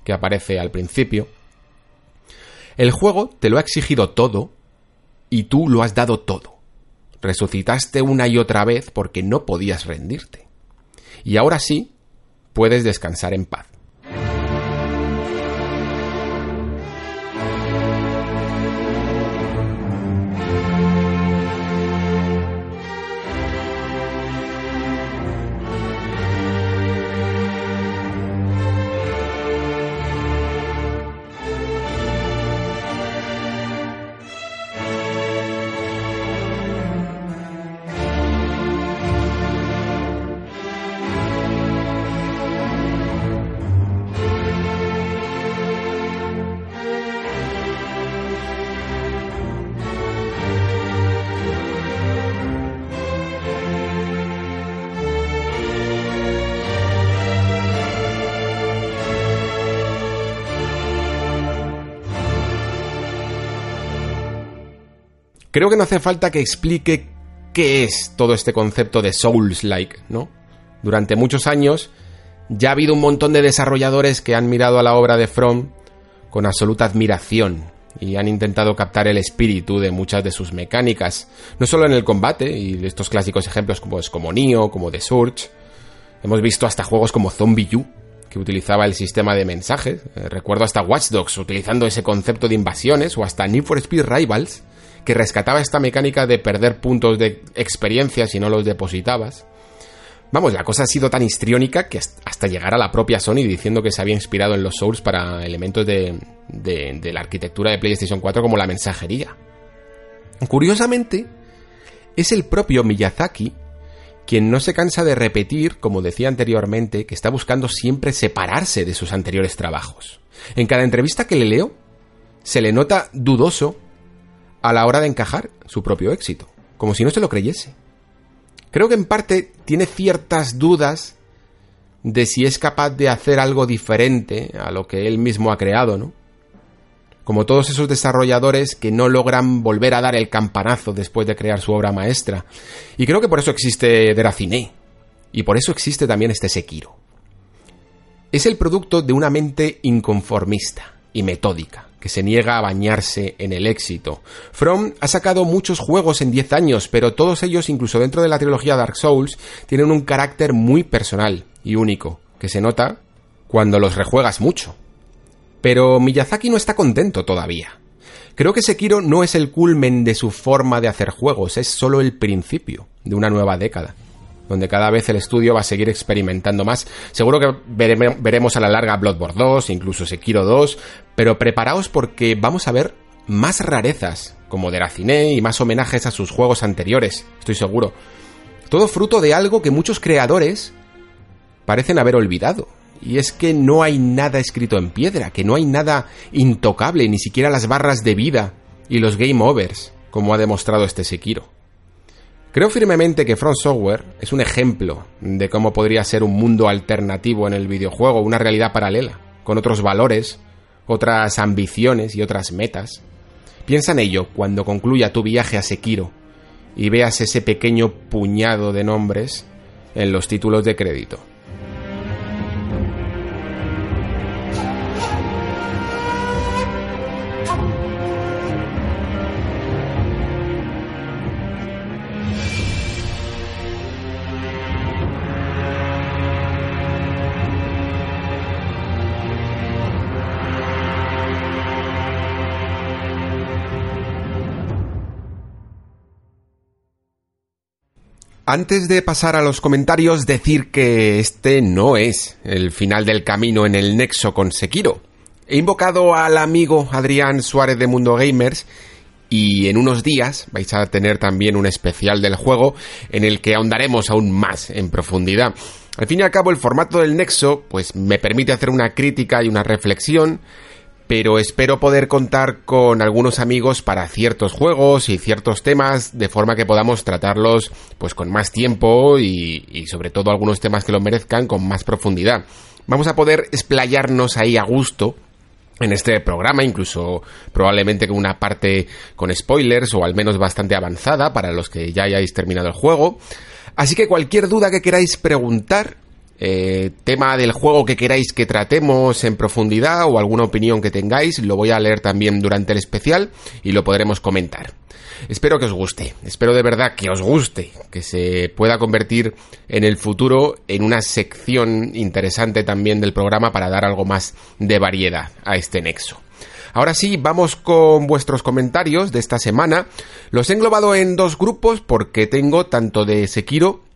que aparece al principio. El juego te lo ha exigido todo y tú lo has dado todo. Resucitaste una y otra vez porque no podías rendirte. Y ahora sí, puedes descansar en paz. Creo que no hace falta que explique qué es todo este concepto de Souls-like, ¿no? Durante muchos años ya ha habido un montón de desarrolladores que han mirado a la obra de From con absoluta admiración y han intentado captar el espíritu de muchas de sus mecánicas, no solo en el combate y estos clásicos ejemplos como es como Nioh, como The Surge. Hemos visto hasta juegos como Zombie U que utilizaba el sistema de mensajes. Eh, recuerdo hasta Watch Dogs utilizando ese concepto de invasiones o hasta Need for Speed Rivals que rescataba esta mecánica de perder puntos de experiencia si no los depositabas. Vamos, la cosa ha sido tan histriónica que hasta llegar a la propia Sony diciendo que se había inspirado en los Souls para elementos de, de la arquitectura de PlayStation 4 como la mensajería. Curiosamente, es el propio Miyazaki quien no se cansa de repetir, como decía anteriormente, que está buscando siempre separarse de sus anteriores trabajos. En cada entrevista que le leo, se le nota dudoso a la hora de encajar su propio éxito, como si no se lo creyese. Creo que en parte tiene ciertas dudas de si es capaz de hacer algo diferente a lo que él mismo ha creado, ¿no? Como todos esos desarrolladores que no logran volver a dar el campanazo después de crear su obra maestra. Y creo que por eso existe Deracine. Y por eso existe también este Sekiro. Es el producto de una mente inconformista y metódica, que se niega a bañarse en el éxito. From ha sacado muchos juegos en 10 años, pero todos ellos, incluso dentro de la trilogía Dark Souls, tienen un carácter muy personal y único, que se nota cuando los rejuegas mucho. Pero Miyazaki no está contento todavía. Creo que Sekiro no es el culmen de su forma de hacer juegos, es solo el principio de una nueva década, donde cada vez el estudio va a seguir experimentando más. Seguro que veremos a la larga Bloodborne 2, incluso Sekiro 2, pero preparaos porque vamos a ver más rarezas, como Deracine y más homenajes a sus juegos anteriores, estoy seguro. Todo fruto de algo que muchos creadores parecen haber olvidado, y es que no hay nada escrito en piedra, que no hay nada intocable, ni siquiera las barras de vida y los game overs, como ha demostrado este Sekiro. Creo firmemente que Front Software es un ejemplo de cómo podría ser un mundo alternativo en el videojuego, una realidad paralela, con otros valores, otras ambiciones y otras metas. Piensa en ello cuando concluya tu viaje a Sekiro y veas ese pequeño puñado de nombres en los títulos de crédito. Antes de pasar a los comentarios, decir que este no es el final del camino en el nexo con Sekiro. He invocado al amigo Adrián Suárez de Mundo Gamers y en unos días vais a tener también un especial del juego en el que ahondaremos aún más en profundidad. Al fin y al cabo el formato del Nexo pues me permite hacer una crítica y una reflexión pero espero poder contar con algunos amigos para ciertos juegos y ciertos temas de forma que podamos tratarlos pues con más tiempo y, y sobre todo algunos temas que lo merezcan con más profundidad. Vamos a poder explayarnos ahí a gusto en este programa, incluso probablemente con una parte con spoilers o al menos bastante avanzada para los que ya hayáis terminado el juego. Así que cualquier duda que queráis preguntar, eh, tema del juego que queráis que tratemos en profundidad o alguna opinión que tengáis, lo voy a leer también durante el especial y lo podremos comentar. Espero que os guste, espero de verdad que os guste, que se pueda convertir en el futuro en una sección interesante también del programa para dar algo más de variedad a este nexo. Ahora sí, vamos con vuestros comentarios de esta semana. Los he englobado en dos grupos porque tengo tanto de Sekiro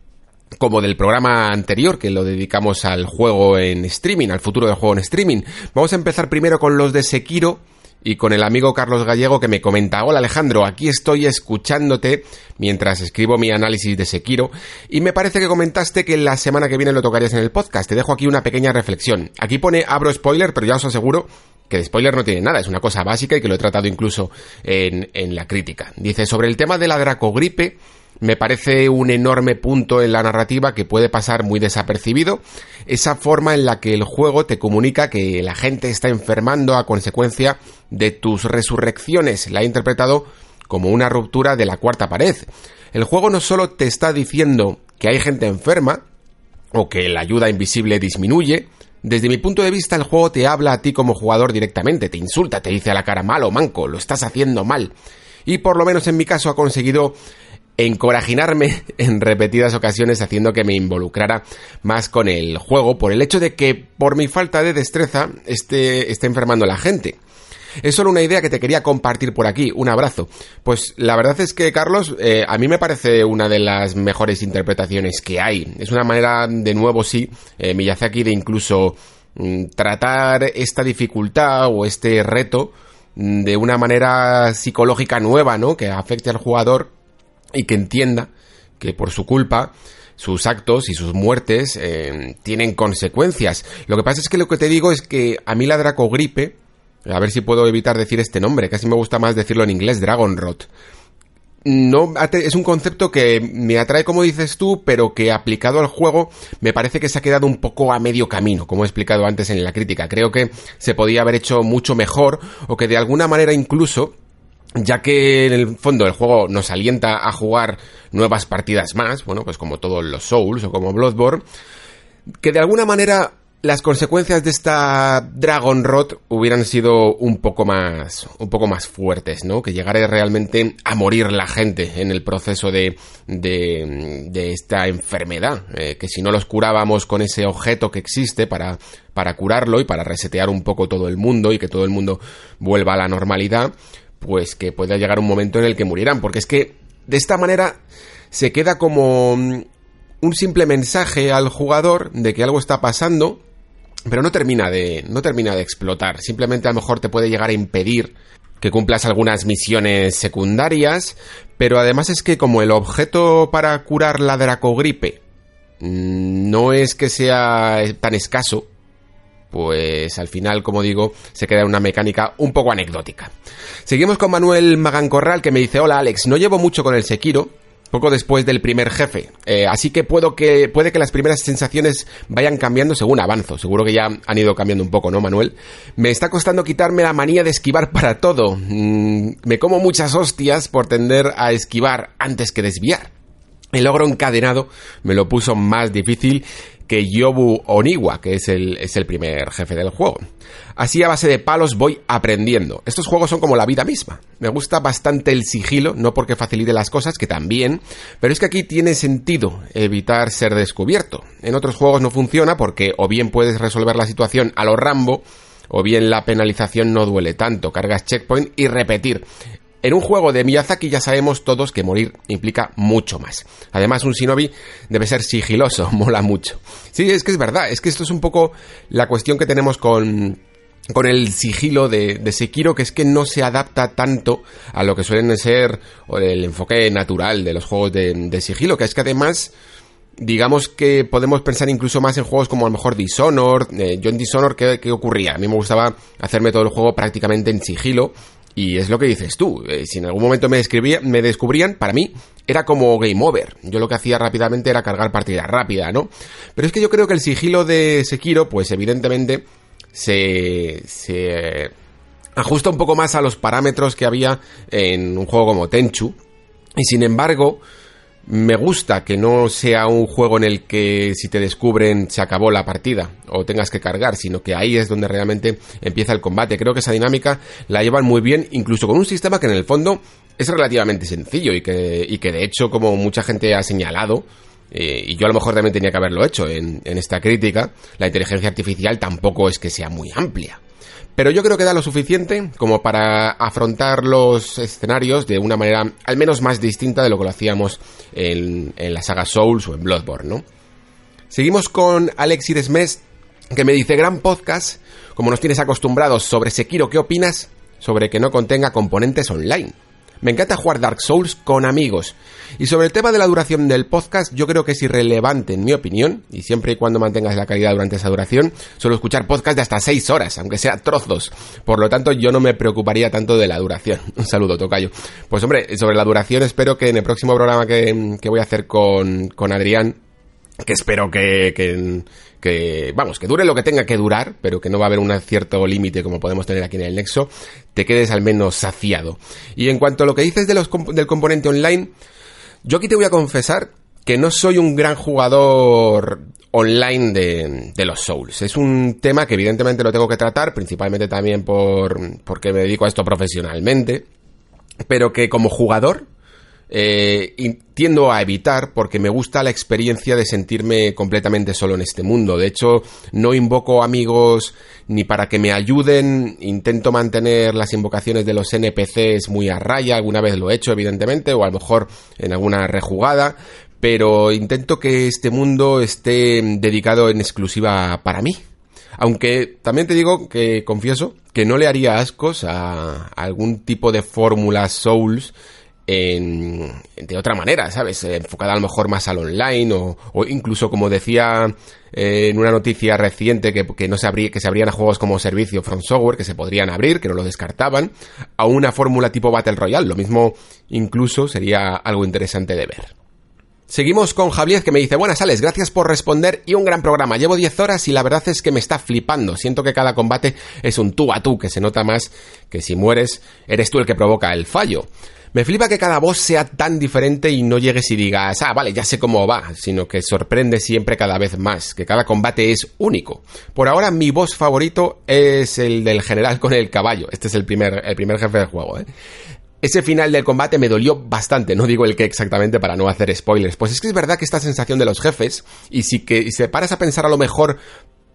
como del programa anterior que lo dedicamos al juego en streaming, al futuro del juego en streaming. Vamos a empezar primero con los de Sekiro y con el amigo Carlos Gallego que me comenta, hola Alejandro, aquí estoy escuchándote mientras escribo mi análisis de Sekiro y me parece que comentaste que la semana que viene lo tocarías en el podcast. Te dejo aquí una pequeña reflexión. Aquí pone abro spoiler, pero ya os aseguro que de spoiler no tiene nada, es una cosa básica y que lo he tratado incluso en, en la crítica. Dice, sobre el tema de la dracogripe, me parece un enorme punto en la narrativa que puede pasar muy desapercibido, esa forma en la que el juego te comunica que la gente está enfermando a consecuencia de tus resurrecciones, la he interpretado como una ruptura de la cuarta pared. El juego no solo te está diciendo que hay gente enferma, o que la ayuda invisible disminuye, desde mi punto de vista el juego te habla a ti como jugador directamente, te insulta, te dice a la cara malo, manco, lo estás haciendo mal. Y por lo menos en mi caso ha conseguido encorajinarme en repetidas ocasiones haciendo que me involucrara más con el juego por el hecho de que por mi falta de destreza esté, esté enfermando la gente. Es solo una idea que te quería compartir por aquí. Un abrazo. Pues la verdad es que, Carlos, eh, a mí me parece una de las mejores interpretaciones que hay. Es una manera, de nuevo, sí, eh, Miyazaki, de incluso mm, tratar esta dificultad o este reto mm, de una manera psicológica nueva, ¿no? Que afecte al jugador y que entienda que por su culpa sus actos y sus muertes eh, tienen consecuencias. Lo que pasa es que lo que te digo es que a mí la Dracogripe, a ver si puedo evitar decir este nombre, casi me gusta más decirlo en inglés, Dragon Rot. No, es un concepto que me atrae como dices tú, pero que aplicado al juego me parece que se ha quedado un poco a medio camino, como he explicado antes en la crítica. Creo que se podía haber hecho mucho mejor o que de alguna manera incluso ya que en el fondo el juego nos alienta a jugar nuevas partidas más, bueno, pues como todos los Souls o como Bloodborne, que de alguna manera las consecuencias de esta Dragon Rot hubieran sido un poco más, un poco más fuertes, ¿no? Que llegara realmente a morir la gente en el proceso de, de, de esta enfermedad. Eh, que si no los curábamos con ese objeto que existe para, para curarlo y para resetear un poco todo el mundo y que todo el mundo vuelva a la normalidad, pues que pueda llegar un momento en el que murieran. Porque es que de esta manera se queda como un simple mensaje al jugador de que algo está pasando pero no termina de no termina de explotar, simplemente a lo mejor te puede llegar a impedir que cumplas algunas misiones secundarias, pero además es que como el objeto para curar la dracogripe mm, no es que sea tan escaso, pues al final, como digo, se queda una mecánica un poco anecdótica. Seguimos con Manuel Magancorral que me dice, hola Alex, no llevo mucho con el Sekiro, poco después del primer jefe. Eh, así que, puedo que puede que las primeras sensaciones vayan cambiando según avanzo. Seguro que ya han ido cambiando un poco, ¿no, Manuel? Me está costando quitarme la manía de esquivar para todo. Mm, me como muchas hostias por tender a esquivar antes que desviar. El logro encadenado me lo puso más difícil que Yobu Oniwa, que es el, es el primer jefe del juego. Así a base de palos voy aprendiendo. Estos juegos son como la vida misma. Me gusta bastante el sigilo, no porque facilite las cosas, que también, pero es que aquí tiene sentido evitar ser descubierto. En otros juegos no funciona porque o bien puedes resolver la situación a lo Rambo, o bien la penalización no duele tanto, cargas checkpoint y repetir. En un juego de Miyazaki ya sabemos todos que morir implica mucho más. Además, un shinobi debe ser sigiloso, mola mucho. Sí, es que es verdad, es que esto es un poco la cuestión que tenemos con, con el sigilo de, de, Sekiro, que es que no se adapta tanto a lo que suelen ser el enfoque natural de los juegos de, sigilo, que es que además digamos que podemos pensar incluso más en juegos como a lo mejor Dishonored. Eh, yo en Dishonored, ¿qué, ¿qué, ocurría? A mí me gustaba hacerme todo el juego prácticamente en sigilo. Y es lo que dices tú, eh, si en algún momento me, me descubrían, para mí era como game over. Yo lo que hacía rápidamente era cargar partida rápida, ¿no? Pero es que yo creo que el sigilo de Sekiro, pues evidentemente se, se ajusta un poco más a los parámetros que había en un juego como Tenchu. Y sin embargo, me gusta que no sea un juego en el que si te descubren se acabó la partida o tengas que cargar, sino que ahí es donde realmente empieza el combate. Creo que esa dinámica la llevan muy bien, incluso con un sistema que en el fondo es relativamente sencillo y que, y que de hecho, como mucha gente ha señalado, eh, y yo a lo mejor también tenía que haberlo hecho en, en esta crítica, la inteligencia artificial tampoco es que sea muy amplia. Pero yo creo que da lo suficiente como para afrontar los escenarios de una manera al menos más distinta de lo que lo hacíamos en, la saga Souls o en Bloodborne, ¿no? Seguimos con Alex Iresmes, que me dice, gran podcast, como nos tienes acostumbrados sobre Sekiro, ¿qué opinas sobre que no contenga componentes online? Me encanta jugar Dark Souls con amigos. Y sobre el tema de la duración del podcast, yo creo que es irrelevante en mi opinión, y siempre y cuando mantengas la calidad durante esa duración, suelo escuchar podcast de hasta 6 horas, aunque sea trozos. Por lo tanto, yo no me preocuparía tanto de la duración. Un saludo, Tocayo. Pues hombre, sobre la duración espero que en el próximo programa que, voy a hacer con, con Adrián, que espero que, que, que, vamos, que dure lo que tenga que durar, pero que no va a haber un cierto límite como podemos tener aquí en el Nexo, te quedes al menos saciado. Y en cuanto a lo que dices del componente online, yo aquí te voy a confesar que no soy un gran jugador online de, de, los Souls. Es un tema que evidentemente lo tengo que tratar, principalmente también por, porque me dedico a esto profesionalmente, pero que como jugador eh, tiendo a evitar porque me gusta la experiencia de sentirme completamente solo en este mundo. De hecho, no invoco amigos ni para que me ayuden, intento mantener las invocaciones de los NPCs muy a raya, alguna vez lo he hecho evidentemente, o a lo mejor en alguna rejugada, pero intento que este mundo esté dedicado en exclusiva para mí. Aunque también te digo que confieso que no le haría ascos a algún tipo de fórmula Souls en, de otra manera, ¿sabes? Enfocada a lo mejor más al online o, incluso como decía eh, en una noticia reciente que, que no se que se abrían a juegos como servicio From Software, que se podrían abrir, que no lo descartaban, a una fórmula tipo Battle Royale. Lo mismo incluso sería algo interesante de ver. Seguimos con Javier que me dice, buenas Alex, gracias por responder y un gran programa. Llevo 10 horas y la verdad es que me está flipando. Siento que cada combate es un tú a tú, que se nota más que si mueres eres tú el que provoca el fallo. Me flipa que cada boss sea tan diferente y no llegues y digas, ah, vale, ya sé cómo va, sino que sorprende siempre cada vez más, que cada combate es único. Por ahora mi boss favorito es el del general con el caballo. Este es el primer, el primer jefe del juego, ¿eh? Ese final del combate me dolió bastante, no digo el que exactamente para no hacer spoilers, pues es que es verdad que esta sensación de los jefes, y si que te paras a pensar a lo mejor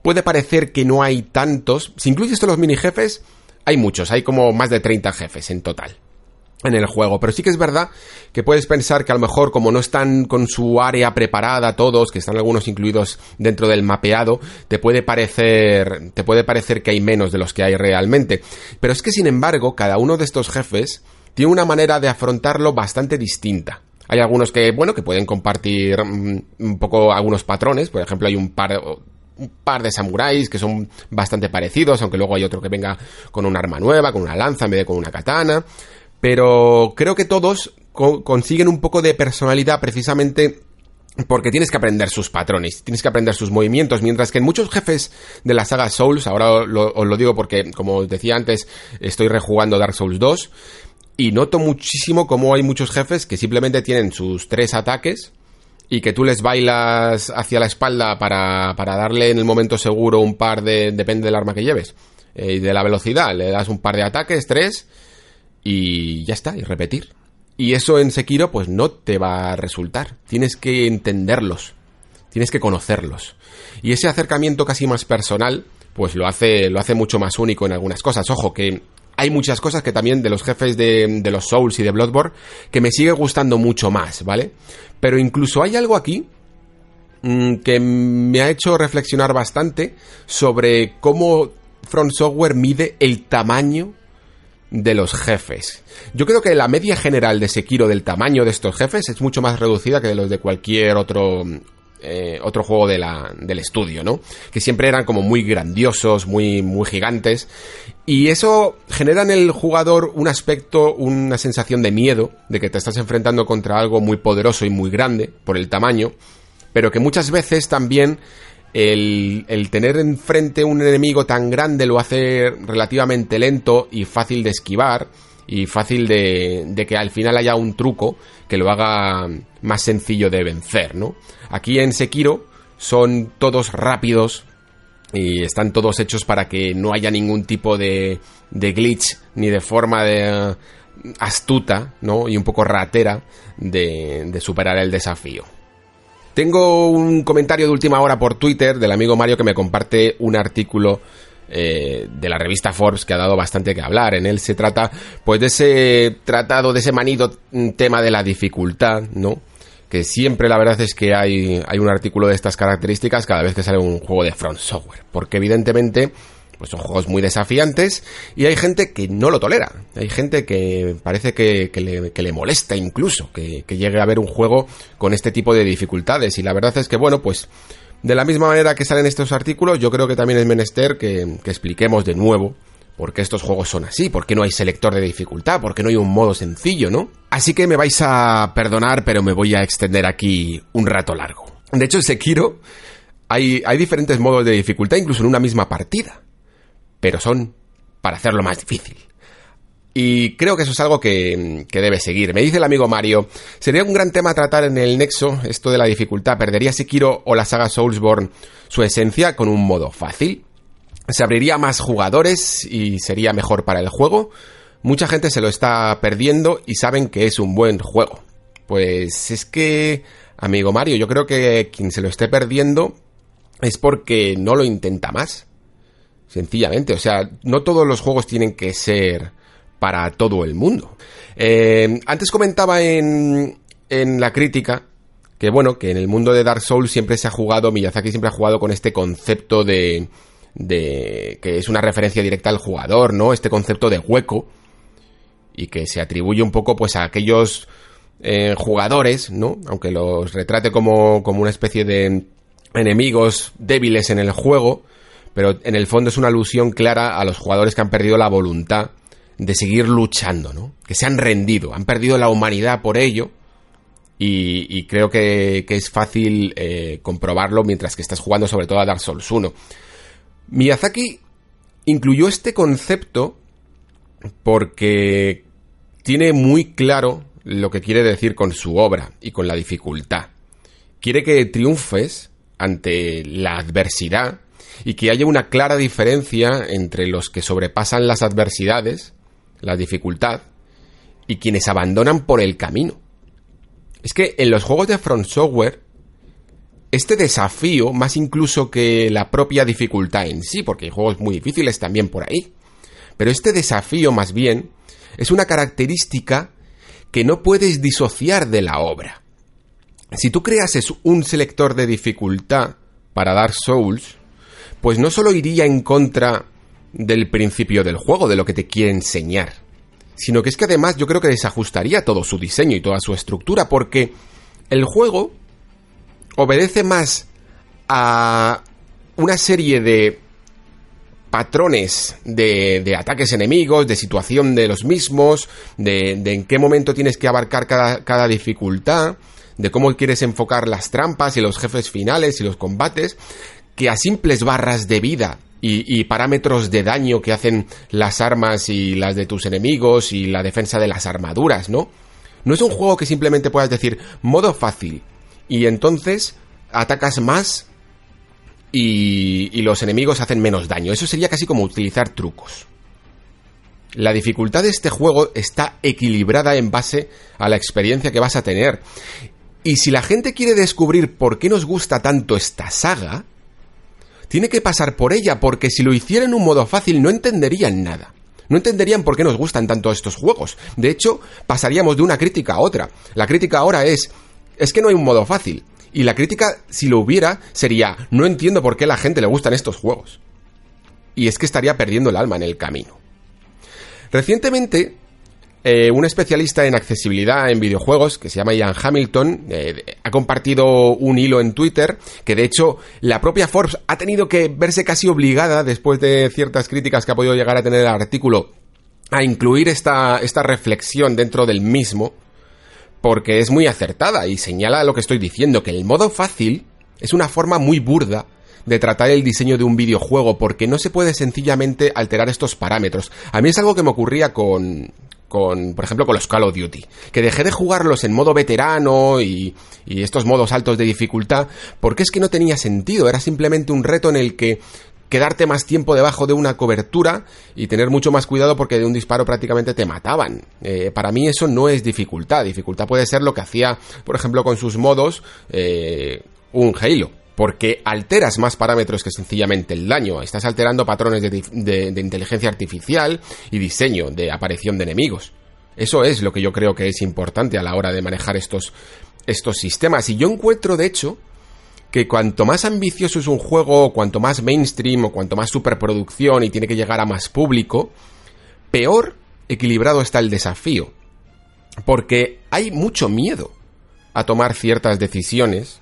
puede parecer que no hay tantos, si incluyes todos los mini jefes, hay muchos, hay como más de 30 jefes en total en el juego, pero sí que es verdad que puedes pensar que a lo mejor como no están con su área preparada todos, que están algunos incluidos dentro del mapeado, te puede parecer te puede parecer que hay menos de los que hay realmente, pero es que sin embargo, cada uno de estos jefes tiene una manera de afrontarlo bastante distinta. Hay algunos que, bueno, que pueden compartir mm, un poco algunos patrones, por ejemplo, hay un par, un par de samuráis que son bastante parecidos, aunque luego hay otro que venga con un arma nueva, con una lanza en vez de con una katana. Pero creo que todos consiguen un poco de personalidad precisamente porque tienes que aprender sus patrones, tienes que aprender sus movimientos, mientras que en muchos jefes de la saga Souls, ahora os lo digo porque, como decía antes, estoy rejugando Dark Souls 2, y noto muchísimo cómo hay muchos jefes que simplemente tienen sus tres ataques y que tú les bailas hacia la espalda para, para darle en el momento seguro un par de... depende del arma que lleves. Eh, y de la velocidad, le das un par de ataques, tres, y ya está, y repetir. Y eso en Sekiro pues no te va a resultar. Tienes que entenderlos. Tienes que conocerlos. Y ese acercamiento casi más personal pues lo hace, lo hace mucho más único en algunas cosas. Ojo, que hay muchas cosas que también de los jefes de, los Souls y de Bloodborne que me sigue gustando mucho más, ¿vale? Pero incluso hay algo aquí mm, que me ha hecho reflexionar bastante sobre cómo Front Software mide el tamaño de los jefes. Yo creo que la media general de Sekiro del tamaño de estos jefes es mucho más reducida que de los de cualquier otro eh, otro juego de la, del estudio, ¿no? Que siempre eran como muy grandiosos, muy, muy gigantes. Y eso genera en el jugador un aspecto, una sensación de miedo, de que te estás enfrentando contra algo muy poderoso y muy grande por el tamaño, pero que muchas veces también el, el, tener enfrente un enemigo tan grande lo hace relativamente lento y fácil de esquivar y fácil de, de que al final haya un truco que lo haga más sencillo de vencer, ¿no? Aquí en Sekiro son todos rápidos y están todos hechos para que no haya ningún tipo de, de glitch ni de forma de astuta, ¿no? Y un poco ratera de, de superar el desafío. Tengo un comentario de última hora por Twitter del amigo Mario que me comparte un artículo eh, de la revista Forbes que ha dado bastante que hablar. En él se trata, pues, de ese tratado, de ese manido tema de la dificultad, ¿no? Que siempre la verdad es que hay, hay un artículo de estas características cada vez que sale un juego de Front Software. Porque evidentemente, pues son juegos muy desafiantes y hay gente que no lo tolera. Hay gente que parece que, le, molesta incluso que, llegue a ver un juego con este tipo de dificultades. Y la verdad es que, bueno, pues de la misma manera que salen estos artículos, yo creo que también es menester que, expliquemos de nuevo por qué estos juegos son así, por qué no hay selector de dificultad, por qué no hay un modo sencillo, ¿no? Así que me vais a perdonar, pero me voy a extender aquí un rato largo. De hecho, en Sekiro hay diferentes modos de dificultad, incluso en una misma partida, pero son para hacerlo más difícil. Y creo que eso es algo que, debe seguir. Me dice el amigo Mario, sería un gran tema tratar en el nexo esto de la dificultad. ¿Perdería Sekiro o la saga Soulsborne su esencia con un modo fácil? ¿Se abriría más jugadores y sería mejor para el juego? Mucha gente se lo está perdiendo y saben que es un buen juego. Pues es que, amigo Mario, yo creo que quien se lo esté perdiendo es porque no lo intenta más. Sencillamente, o sea, no todos los juegos tienen que ser para todo el mundo. Eh, antes comentaba en, en la crítica que bueno, que en el mundo de Dark Souls siempre se ha jugado, Miyazaki siempre ha jugado con este concepto de, de que es una referencia directa al jugador, ¿no? Este concepto de hueco y que se atribuye un poco pues a aquellos eh, jugadores, ¿no? Aunque los retrate como, como una especie de enemigos débiles en el juego, pero en el fondo es una alusión clara a los jugadores que han perdido la voluntad de seguir luchando, ¿no? Que se han rendido, han perdido la humanidad por ello y, creo que, es fácil eh, comprobarlo mientras que estás jugando sobre todo a Dark Souls 1. Miyazaki incluyó este concepto porque tiene muy claro lo que quiere decir con su obra y con la dificultad. Quiere que triunfes ante la adversidad y que haya una clara diferencia entre los que sobrepasan las adversidades, la dificultad, y quienes abandonan por el camino. Es que en los juegos de Front Software, este desafío, más incluso que la propia dificultad en sí, porque hay juegos muy difíciles también por ahí, pero este desafío más bien es una característica que no puedes disociar de la obra. Si tú creases un selector de dificultad para Dark Souls, pues no solo iría en contra del principio del juego, de lo que te quiere enseñar, sino que es que además yo creo que desajustaría todo su diseño y toda su estructura, porque el juego obedece más a una serie de patrones de, ataques enemigos, de situación de los mismos, de, en qué momento tienes que abarcar cada, cada dificultad, de cómo quieres enfocar las trampas y los jefes finales y los combates, que a simples barras de vida y, parámetros de daño que hacen las armas y las de tus enemigos y la defensa de las armaduras, ¿no? No es un juego que simplemente puedas decir modo fácil y entonces atacas más y, y los enemigos hacen menos daño. Eso sería casi como utilizar trucos. La dificultad de este juego está equilibrada en base a la experiencia que vas a tener. Y si la gente quiere descubrir por qué nos gusta tanto esta saga, tiene que pasar por ella, porque si lo hiciera en un modo fácil no entenderían nada. No entenderían por qué nos gustan tanto estos juegos. De hecho, pasaríamos de una crítica a otra. La crítica ahora es, es que no hay un modo fácil. Y la crítica, si lo hubiera, sería, no entiendo por qué a la gente le gustan estos juegos. Y es que estaría perdiendo el alma en el camino. Recientemente eh, un especialista en accesibilidad en videojuegos, que se llama Ian Hamilton, eh, ha compartido un hilo en Twitter, que de hecho la propia Forbes ha tenido que verse casi obligada, después de ciertas críticas que ha podido llegar a tener el artículo, a incluir esta, esta reflexión dentro del mismo, porque es muy acertada y señala lo que estoy diciendo, que el modo fácil es una forma muy burda de tratar el diseño de un videojuego porque no se puede sencillamente alterar estos parámetros. A mí es algo que me ocurría con, con, por ejemplo, con los Call of Duty, que dejé de jugarlos en modo veterano y, y estos modos altos de dificultad, porque es que no tenía sentido, era simplemente un reto en el que quedarte más tiempo debajo de una cobertura y tener mucho más cuidado porque de un disparo prácticamente te mataban. Eh, para mí eso no es dificultad. Dificultad puede ser lo que hacía, por ejemplo, con sus modos eh, un Halo porque alteras más parámetros que sencillamente el daño. Estás alterando patrones de, inteligencia artificial y diseño de aparición de enemigos. Eso es lo que yo creo que es importante a la hora de manejar estos, estos sistemas. Y yo encuentro, de hecho, que cuanto más ambicioso es un juego, cuanto más mainstream o cuanto más superproducción y tiene que llegar a más público, peor equilibrado está el desafío. Porque hay mucho miedo a tomar ciertas decisiones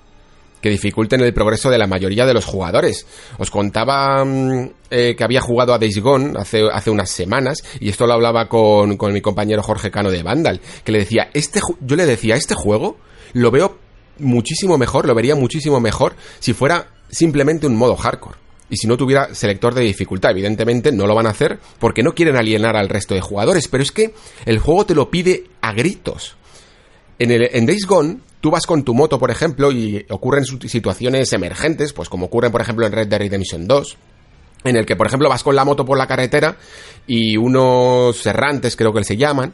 que dificulten el progreso de la mayoría de los jugadores. Os contaba mm, eh, que había jugado a Days Gone hace, hace unas semanas y esto lo hablaba con, con mi compañero Jorge Cano de Vandal, que le decía, este yo le decía, este juego lo veo muchísimo mejor, lo vería muchísimo mejor si fuera simplemente un modo hardcore. Y si no tuviera selector de dificultad, evidentemente no lo van a hacer porque no quieren alienar al resto de jugadores, pero es que el juego te lo pide a gritos. En, el, en Days Gone tú vas con tu moto, por ejemplo, y ocurren situaciones emergentes, pues como ocurren, por ejemplo, en Red Dead Redemption 2, en el que, por ejemplo, vas con la moto por la carretera y unos errantes, creo que se llaman,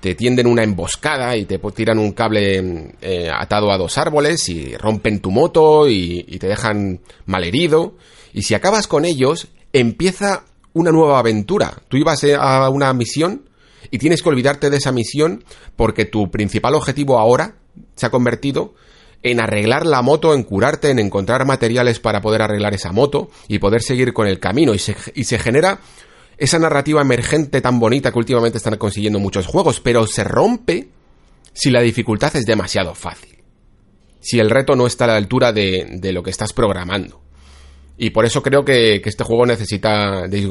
te tienden una emboscada y te tiran un cable eh, atado a dos árboles y rompen tu moto y, y te dejan malherido. Y si acabas con ellos, empieza una nueva aventura. Tú ibas a una misión y tienes que olvidarte de esa misión porque tu principal objetivo ahora se ha convertido en arreglar la moto, en curarte, en encontrar materiales para poder arreglar esa moto y poder seguir con el camino. Y se, y se genera esa narrativa emergente tan bonita que últimamente están consiguiendo muchos juegos, pero se rompe si la dificultad es demasiado fácil. Si el reto no está a la altura de, de lo que estás programando. Y por eso creo que, que este juego necesita Days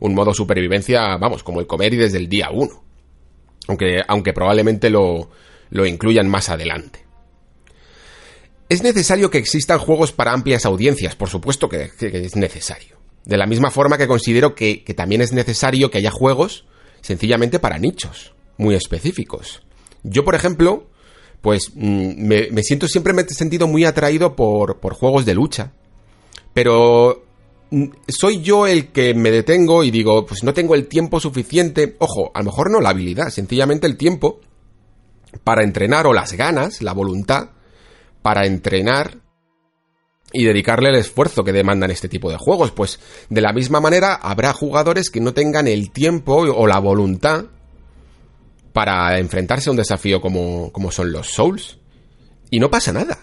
un modo supervivencia, vamos, como el comer y desde el día uno. Aunque, aunque probablemente lo, lo incluyan más adelante. Es necesario que existan juegos para amplias audiencias, por supuesto que, es necesario. De la misma forma que considero que, también es necesario que haya juegos sencillamente para nichos, muy específicos. Yo, por ejemplo, pues mm, me, siento siempre me he sentido muy atraído por, por juegos de lucha. Pero mm, soy yo el que me detengo y digo, pues no tengo el tiempo suficiente, ojo, a lo mejor no la habilidad, sencillamente el tiempo para entrenar o las ganas, la voluntad, para entrenar y dedicarle el esfuerzo que demandan este tipo de juegos. Pues de la misma manera habrá jugadores que no tengan el tiempo o la voluntad para enfrentarse a un desafío como, como son los Souls. Y no pasa nada.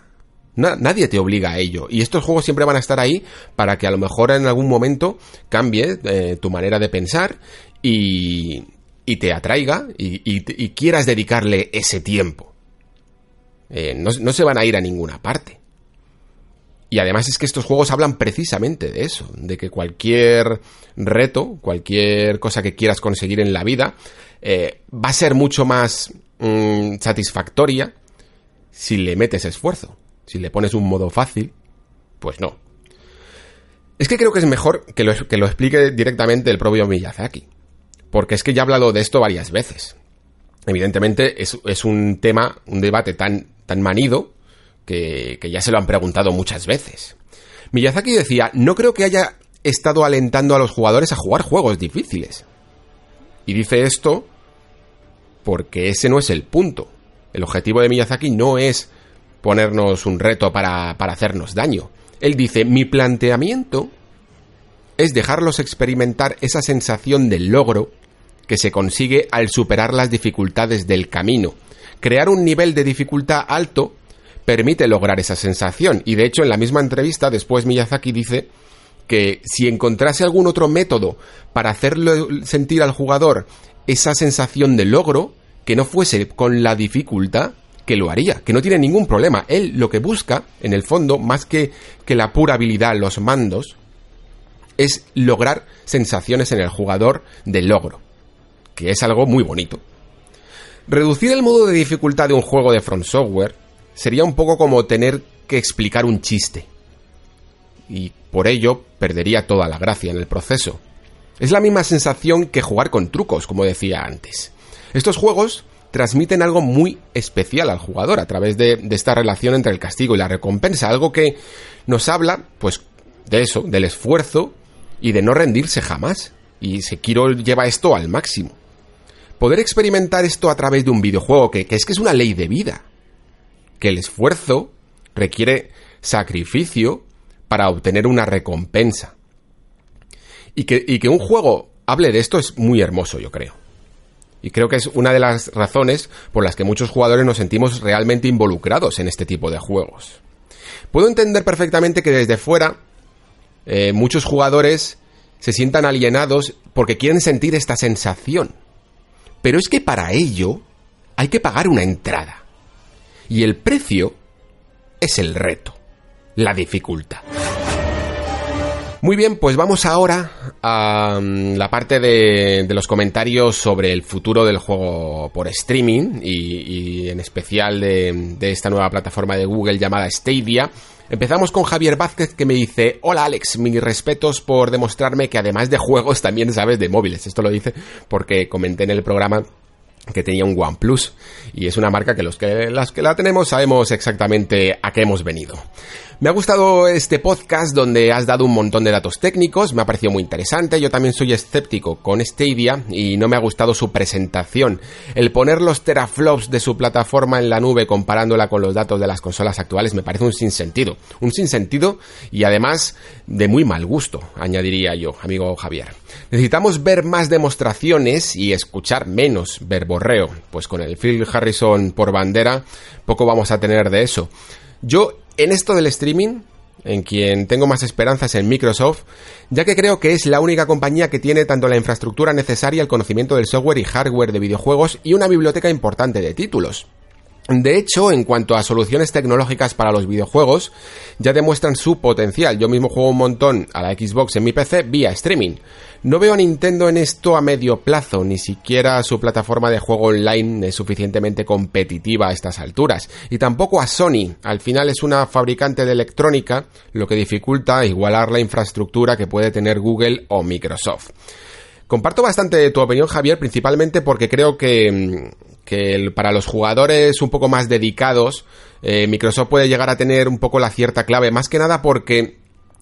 nadie te obliga a ello. Y estos juegos siempre van a estar ahí para que a lo mejor en algún momento cambie eh, tu manera de pensar y, y te atraiga y, quieras dedicarle ese tiempo. Eh, no, se van a ir a ninguna parte. Y además es que estos juegos hablan precisamente de eso, de que cualquier reto, cualquier cosa que quieras conseguir en la vida, eh, va a ser mucho más mm, satisfactoria si le metes esfuerzo. Si le pones un modo fácil, pues no. Es que creo que es mejor que lo, que lo explique directamente el propio Miyazaki. Porque es que ya he hablado de esto varias veces. Evidentemente es, es un tema, un debate tan, tan manido que, que ya se lo han preguntado muchas veces. Miyazaki decía, no creo que haya estado alentando a los jugadores a jugar juegos difíciles. Y dice esto porque ese no es el punto. El objetivo de Miyazaki no es ponernos un reto para, para hacernos daño. Él dice, mi planteamiento es dejarlos experimentar esa sensación de logro que se consigue al superar las dificultades del camino. Crear un nivel de dificultad alto permite lograr esa sensación. Y de hecho, en la misma entrevista, después Miyazaki dice que si encontrase algún otro método para hacerlo sentir al jugador esa sensación de logro, que no fuese con la dificultad, que lo haría, que no tiene ningún problema. Él lo que busca, en el fondo, más que, que la pura habilidad, los mandos, es lograr sensaciones en el jugador de logro, que es algo muy bonito. Reducir el modo de dificultad de un juego de Front Software sería un poco como tener que explicar un chiste. Y por ello perdería toda la gracia en el proceso. Es la misma sensación que jugar con trucos, como decía antes. Estos juegos transmiten algo muy especial al jugador a través de, esta relación entre el castigo y la recompensa, algo que nos habla, pues, de eso, del esfuerzo y de no rendirse jamás. Y Sekiro lleva esto al máximo. Poder experimentar esto a través de un videojuego, que, es que es una ley de vida, que el esfuerzo requiere sacrificio para obtener una recompensa. Y que, y que un juego hable de esto es muy hermoso, yo creo. Y creo que es una de las razones por las que muchos jugadores nos sentimos realmente involucrados en este tipo de juegos. Puedo entender perfectamente que desde fuera eh, muchos jugadores se sientan alienados porque quieren sentir esta sensación. Pero es que para ello hay que pagar una entrada. Y el precio es el reto, la dificultad. Muy bien, pues vamos ahora a mm, la parte de, los comentarios sobre el futuro del juego por streaming y, en especial de, de, esta nueva plataforma de Google llamada Stadia. Empezamos con Javier Vázquez que me dice, hola Alex, mis respetos por demostrarme que además de juegos también sabes de móviles. Esto lo dice porque comenté en el programa que tenía un OnePlus y es una marca que los que las que la tenemos sabemos exactamente a qué hemos venido. Me ha gustado este podcast donde has dado un montón de datos técnicos, me ha parecido muy interesante. Yo también soy escéptico con Stadia y no me ha gustado su presentación. El poner los teraflops de su plataforma en la nube comparándola con los datos de las consolas actuales me parece un sinsentido. Un sinsentido y además de muy mal gusto, añadiría yo, amigo Javier. Necesitamos ver más demostraciones y escuchar menos verborreo, pues con el Phil Harrison por bandera poco vamos a tener de eso. Yo en esto del streaming, en quien tengo más esperanzas en Microsoft, ya que creo que es la única compañía que tiene tanto la infraestructura necesaria, el conocimiento del software y hardware de videojuegos y una biblioteca importante de títulos. De hecho, en cuanto a soluciones tecnológicas para los videojuegos, ya demuestran su potencial. Yo mismo juego un montón a la Xbox en mi PC vía streaming. No veo a Nintendo en esto a medio plazo, ni siquiera su plataforma de juego online es suficientemente competitiva a estas alturas. Y tampoco a Sony, al final es una fabricante de electrónica, lo que dificulta igualar la infraestructura que puede tener Google o Microsoft. Comparto bastante tu opinión, Javier, principalmente porque creo que, mm, para los jugadores un poco más dedicados, eh, Microsoft puede llegar a tener un poco la cierta clave, más que nada porque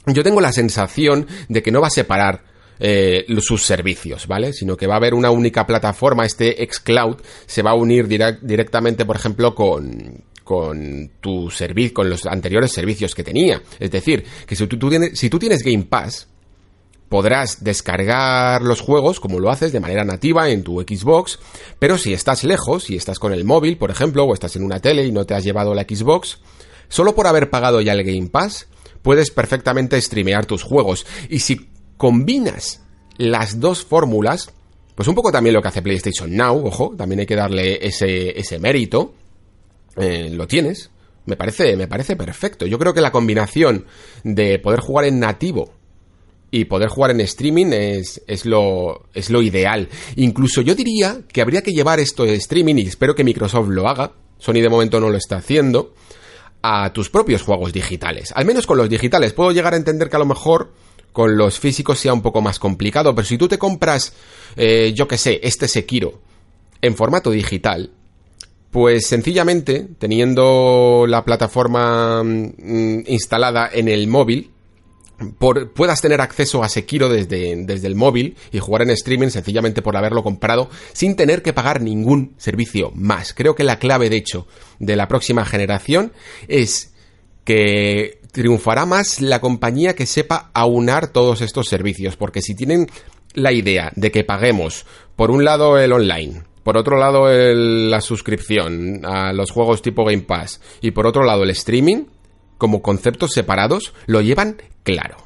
yo tengo la sensación de que no va a separar eh, sus servicios, ¿vale? Sino que va a haber una única plataforma, este xCloud se va a unir directamente, por ejemplo, con, con tu con los anteriores servicios que tenía. Es decir, que si tú, tienes, si tú tienes Game Pass, podrás descargar los juegos como lo haces de manera nativa en tu Xbox, pero si estás lejos, si estás con el móvil, por ejemplo, o estás en una tele y no te has llevado la Xbox, solo por haber pagado ya el Game Pass, puedes perfectamente streamear tus juegos. Y si combinas las dos fórmulas, pues un poco también lo que hace PlayStation Now, ojo, también hay que darle ese, ese mérito, eh, lo tienes, me parece, me parece perfecto. Yo creo que la combinación de poder jugar en nativo y poder jugar en streaming es, es, lo, es lo ideal. Incluso yo diría que habría que llevar esto de streaming, y espero que Microsoft lo haga, Sony de momento no lo está haciendo, a tus propios juegos digitales. Al menos con los digitales. Puedo llegar a entender que a lo mejor con los físicos sea un poco más complicado, pero si tú te compras, eh, yo que sé, este Sekiro en formato digital, pues sencillamente, teniendo la plataforma mm, instalada en el móvil, puedas tener acceso a Sekiro desde, desde el móvil y jugar en streaming sencillamente por haberlo comprado sin tener que pagar ningún servicio más. Creo que la clave, de hecho, de la próxima generación es que triunfará más la compañía que sepa aunar todos estos servicios, porque si tienen la idea de que paguemos por un lado el online, por otro lado la suscripción a los juegos tipo Game Pass y por otro lado el streaming, como conceptos separados, lo llevan claro.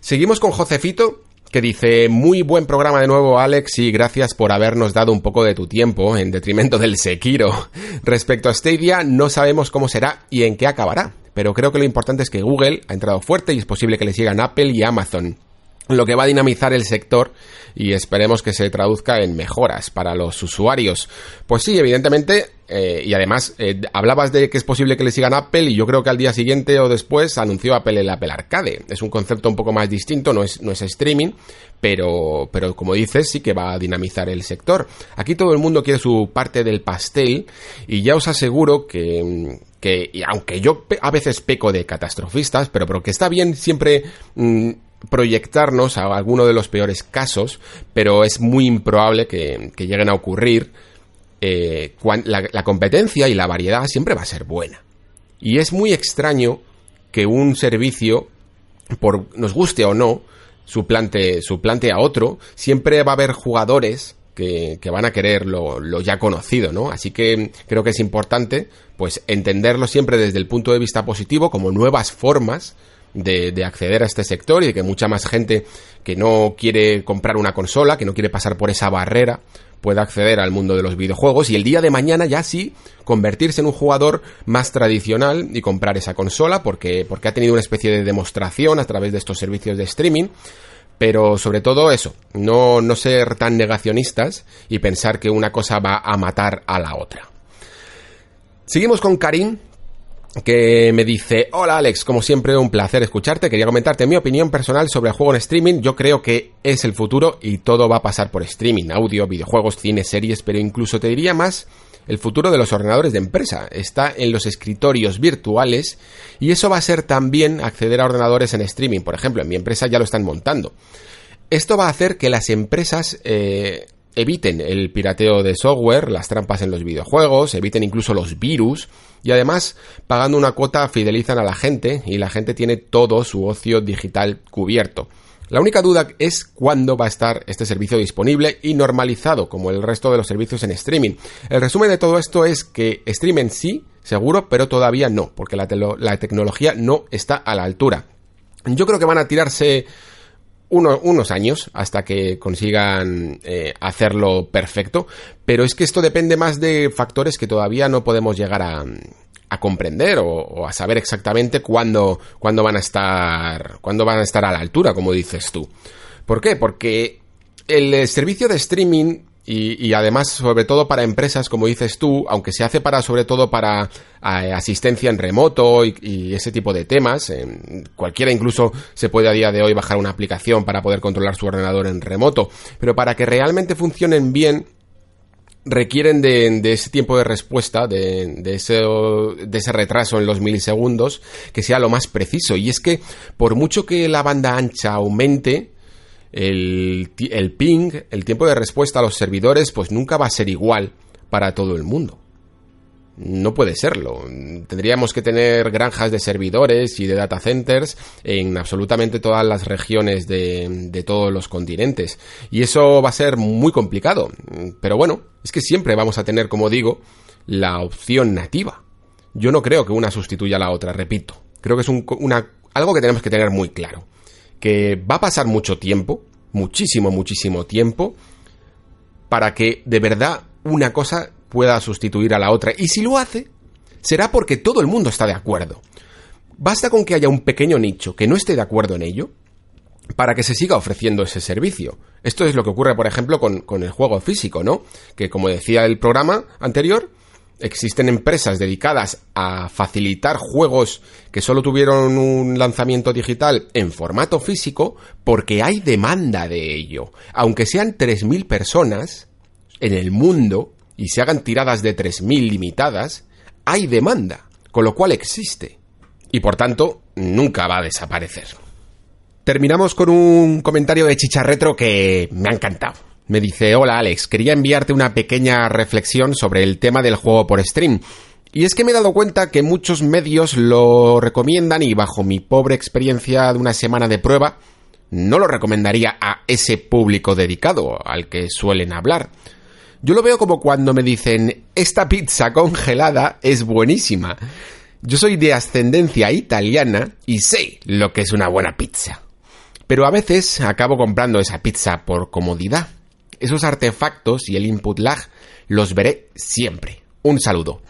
Seguimos con Josefito, que dice, muy buen programa de nuevo Alex y gracias por habernos dado un poco de tu tiempo en detrimento del Sekiro. Respecto a Stadia, no sabemos cómo será y en qué acabará, pero creo que lo importante es que Google ha entrado fuerte y es posible que le sigan Apple y Amazon lo que va a dinamizar el sector y esperemos que se traduzca en mejoras para los usuarios. Pues sí, evidentemente, eh, y además eh, hablabas de que es posible que le sigan Apple y yo creo que al día siguiente o después anunció Apple el Apple Arcade. Es un concepto un poco más distinto, no es, no es streaming, pero, pero como dices, sí que va a dinamizar el sector. Aquí todo el mundo quiere su parte del pastel y ya os aseguro que, que aunque yo a veces peco de catastrofistas, pero, pero que está bien siempre... Mm, proyectarnos a alguno de los peores casos, pero es muy improbable que, lleguen a ocurrir. Eh, la, competencia y la variedad siempre va a ser buena. Y es muy extraño que un servicio, por nos guste o no, suplante, suplante a otro, siempre va a haber jugadores que, van a querer lo, ya conocido, ¿no? Así que creo que es importante, pues, entenderlo siempre desde el punto de vista positivo, como nuevas formas de, acceder a este sector y de que mucha más gente que no quiere comprar una consola, que no quiere pasar por esa barrera, pueda acceder al mundo de los videojuegos y el día de mañana ya sí convertirse en un jugador más tradicional y comprar esa consola porque, porque ha tenido una especie de demostración a través de estos servicios de streaming. Pero sobre todo eso, no, no ser tan negacionistas y pensar que una cosa va a matar a la otra. Seguimos con Karim, que me dice, hola Alex, como siempre un placer escucharte, quería comentarte mi opinión personal sobre el juego en streaming, yo creo que es el futuro y todo va a pasar por streaming, audio, videojuegos, cine, series, pero incluso te diría más, el futuro de los ordenadores de empresa está en los escritorios virtuales y eso va a ser también acceder a ordenadores en streaming, por ejemplo, en mi empresa ya lo están montando. Esto va a hacer que las empresas eh, eviten el pirateo de software, las trampas en los videojuegos, eviten incluso los virus y además pagando una cuota fidelizan a la gente y la gente tiene todo su ocio digital cubierto. La única duda es cuándo va a estar este servicio disponible y normalizado como el resto de los servicios en streaming. El resumen de todo esto es que streaming sí, seguro, pero todavía no, porque la, la tecnología no está a la altura. Yo creo que van a tirarse unos años hasta que consigan eh, hacerlo perfecto, pero es que esto depende más de factores que todavía no podemos llegar a, comprender o, a saber exactamente cuándo, cuándo van a estar cuándo van a estar a la altura, como dices tú. ¿Por qué? Porque el servicio de streaming y, además, sobre todo para empresas, como dices tú, aunque se hace para, sobre todo para eh, asistencia en remoto y, ese tipo de temas, cualquiera incluso se puede a día de hoy bajar una aplicación para poder controlar su ordenador en remoto, pero para que realmente funcionen bien, requieren de, ese tiempo de respuesta, de, ese, de ese retraso en los milisegundos, que sea lo más preciso. Y es que, por mucho que la banda ancha aumente, el, ping, el tiempo de respuesta a los servidores, pues nunca va a ser igual para todo el mundo. No puede serlo. Tendríamos que tener granjas de servidores y de data centers en absolutamente todas las regiones de, todos los continentes. Y eso va a ser muy complicado. Pero bueno, es que siempre vamos a tener, como digo, la opción nativa. Yo no creo que una sustituya a la otra, repito. Creo que es un, algo que tenemos que tener muy claro que va a pasar mucho tiempo, muchísimo, muchísimo tiempo, para que de verdad una cosa pueda sustituir a la otra. Y si lo hace, será porque todo el mundo está de acuerdo. Basta con que haya un pequeño nicho que no esté de acuerdo en ello para que se siga ofreciendo ese servicio. Esto es lo que ocurre, por ejemplo, con, con el juego físico, ¿no? Que como decía el programa anterior, existen empresas dedicadas a facilitar juegos que solo tuvieron un lanzamiento digital en formato físico porque hay demanda de ello. Aunque sean 3.000 personas en el mundo y se hagan tiradas de 3.000 limitadas, hay demanda, con lo cual existe. Y por tanto, nunca va a desaparecer. Terminamos con un comentario de Chicharretro que me ha encantado. Me dice, hola Alex, quería enviarte una pequeña reflexión sobre el tema del juego por stream. Y es que me he dado cuenta que muchos medios lo recomiendan y bajo mi pobre experiencia de una semana de prueba, no lo recomendaría a ese público dedicado al que suelen hablar. Yo lo veo como cuando me dicen, esta pizza congelada es buenísima. Yo soy de ascendencia italiana y sé lo que es una buena pizza. Pero a veces acabo comprando esa pizza por comodidad esos artefactos y el input lag los veré siempre. Un saludo.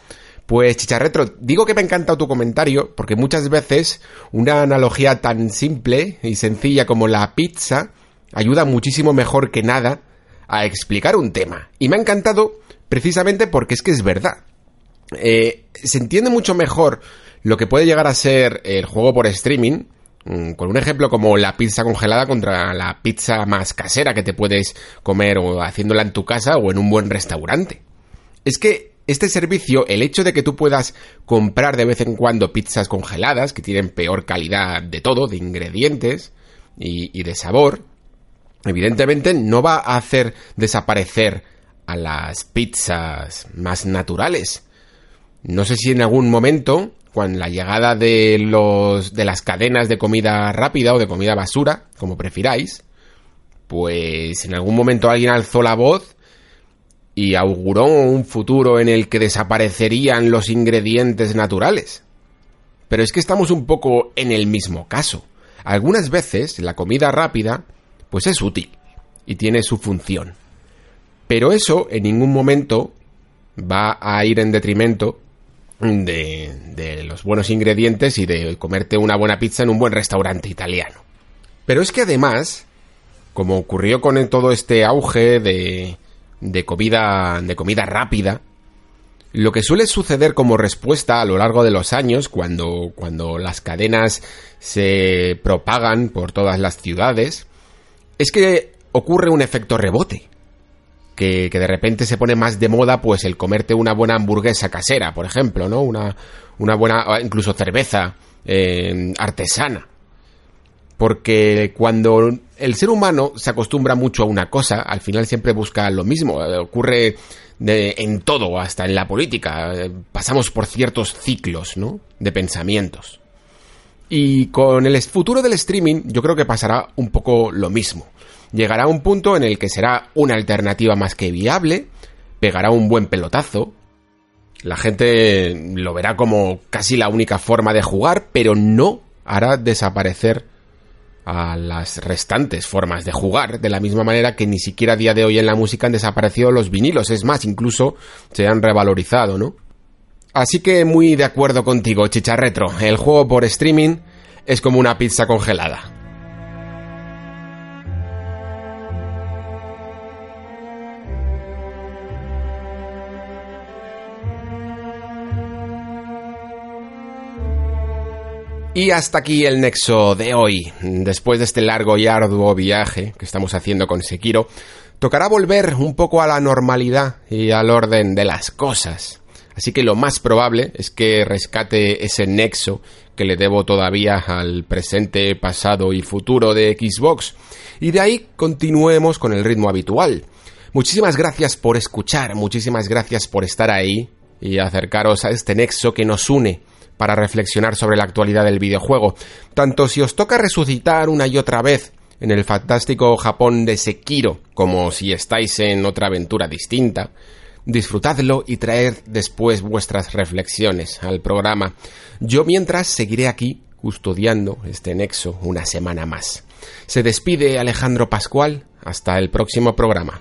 Pues Chicharretro, digo que me ha encantado tu comentario porque muchas veces una analogía tan simple y sencilla como la pizza ayuda muchísimo mejor que nada a explicar un tema. Y me ha encantado precisamente porque es que es verdad. Eh, se entiende mucho mejor lo que puede llegar a ser el juego por streaming con un ejemplo como la pizza congelada contra la pizza más casera que te puedes comer o haciéndola en tu casa o en un buen restaurante. Es que este servicio, el hecho de que tú puedas comprar de vez en cuando pizzas congeladas, que tienen peor calidad de todo, de ingredientes y, y de sabor, evidentemente no va a hacer desaparecer a las pizzas más naturales. No sé si en algún momento con la llegada de los de las cadenas de comida rápida o de comida basura, como prefiráis, pues en algún momento alguien alzó la voz y auguró un futuro en el que desaparecerían los ingredientes naturales. Pero es que estamos un poco en el mismo caso. Algunas veces la comida rápida pues es útil y tiene su función. Pero eso en ningún momento va a ir en detrimento de, los buenos ingredientes y de comerte una buena pizza en un buen restaurante italiano. Pero es que además, como ocurrió con todo este auge de, de comida, de comida rápida, lo que suele suceder como respuesta a lo largo de los años, cuando, cuando las cadenas se propagan por todas las ciudades, es que ocurre un efecto rebote que, de repente se pone más de moda pues el comerte una buena hamburguesa casera, por ejemplo, ¿no? Una, una buena, incluso cerveza eh, artesana. Porque cuando el ser humano se acostumbra mucho a una cosa, al final siempre busca lo mismo. Eh, ocurre en todo, hasta en la política. Eh, pasamos por ciertos ciclos, ¿no? De pensamientos. Y con el futuro del streaming yo creo que pasará un poco lo mismo llegará un punto en el que será una alternativa más que viable, pegará un buen pelotazo, la gente lo verá como casi la única forma de jugar, pero no hará desaparecer a las restantes formas de jugar, de la misma manera que ni siquiera a día de hoy en la música han desaparecido los vinilos, es más, incluso se han revalorizado, ¿no? Así que muy de acuerdo contigo, Chicharretro, el juego por streaming es como una pizza congelada. Y hasta aquí el nexo de hoy. Después de este largo y arduo viaje que estamos haciendo con Sekiro, tocará volver un poco a la normalidad y al orden de las cosas. Así que lo más probable es que rescate ese nexo que le debo todavía al presente, pasado y futuro de Xbox. Y de ahí continuemos con el ritmo habitual. Muchísimas gracias por escuchar, muchísimas gracias por estar ahí y acercaros a este nexo que nos une para reflexionar sobre la actualidad del videojuego. Tanto si os toca resucitar una y otra vez en el fantástico Japón de Sekiro, como si estáis en otra aventura distinta, disfrutadlo y traed después vuestras reflexiones al programa. Yo mientras seguiré aquí custodiando este nexo una semana más. Se despide Alejandro Pascual, hasta el próximo programa.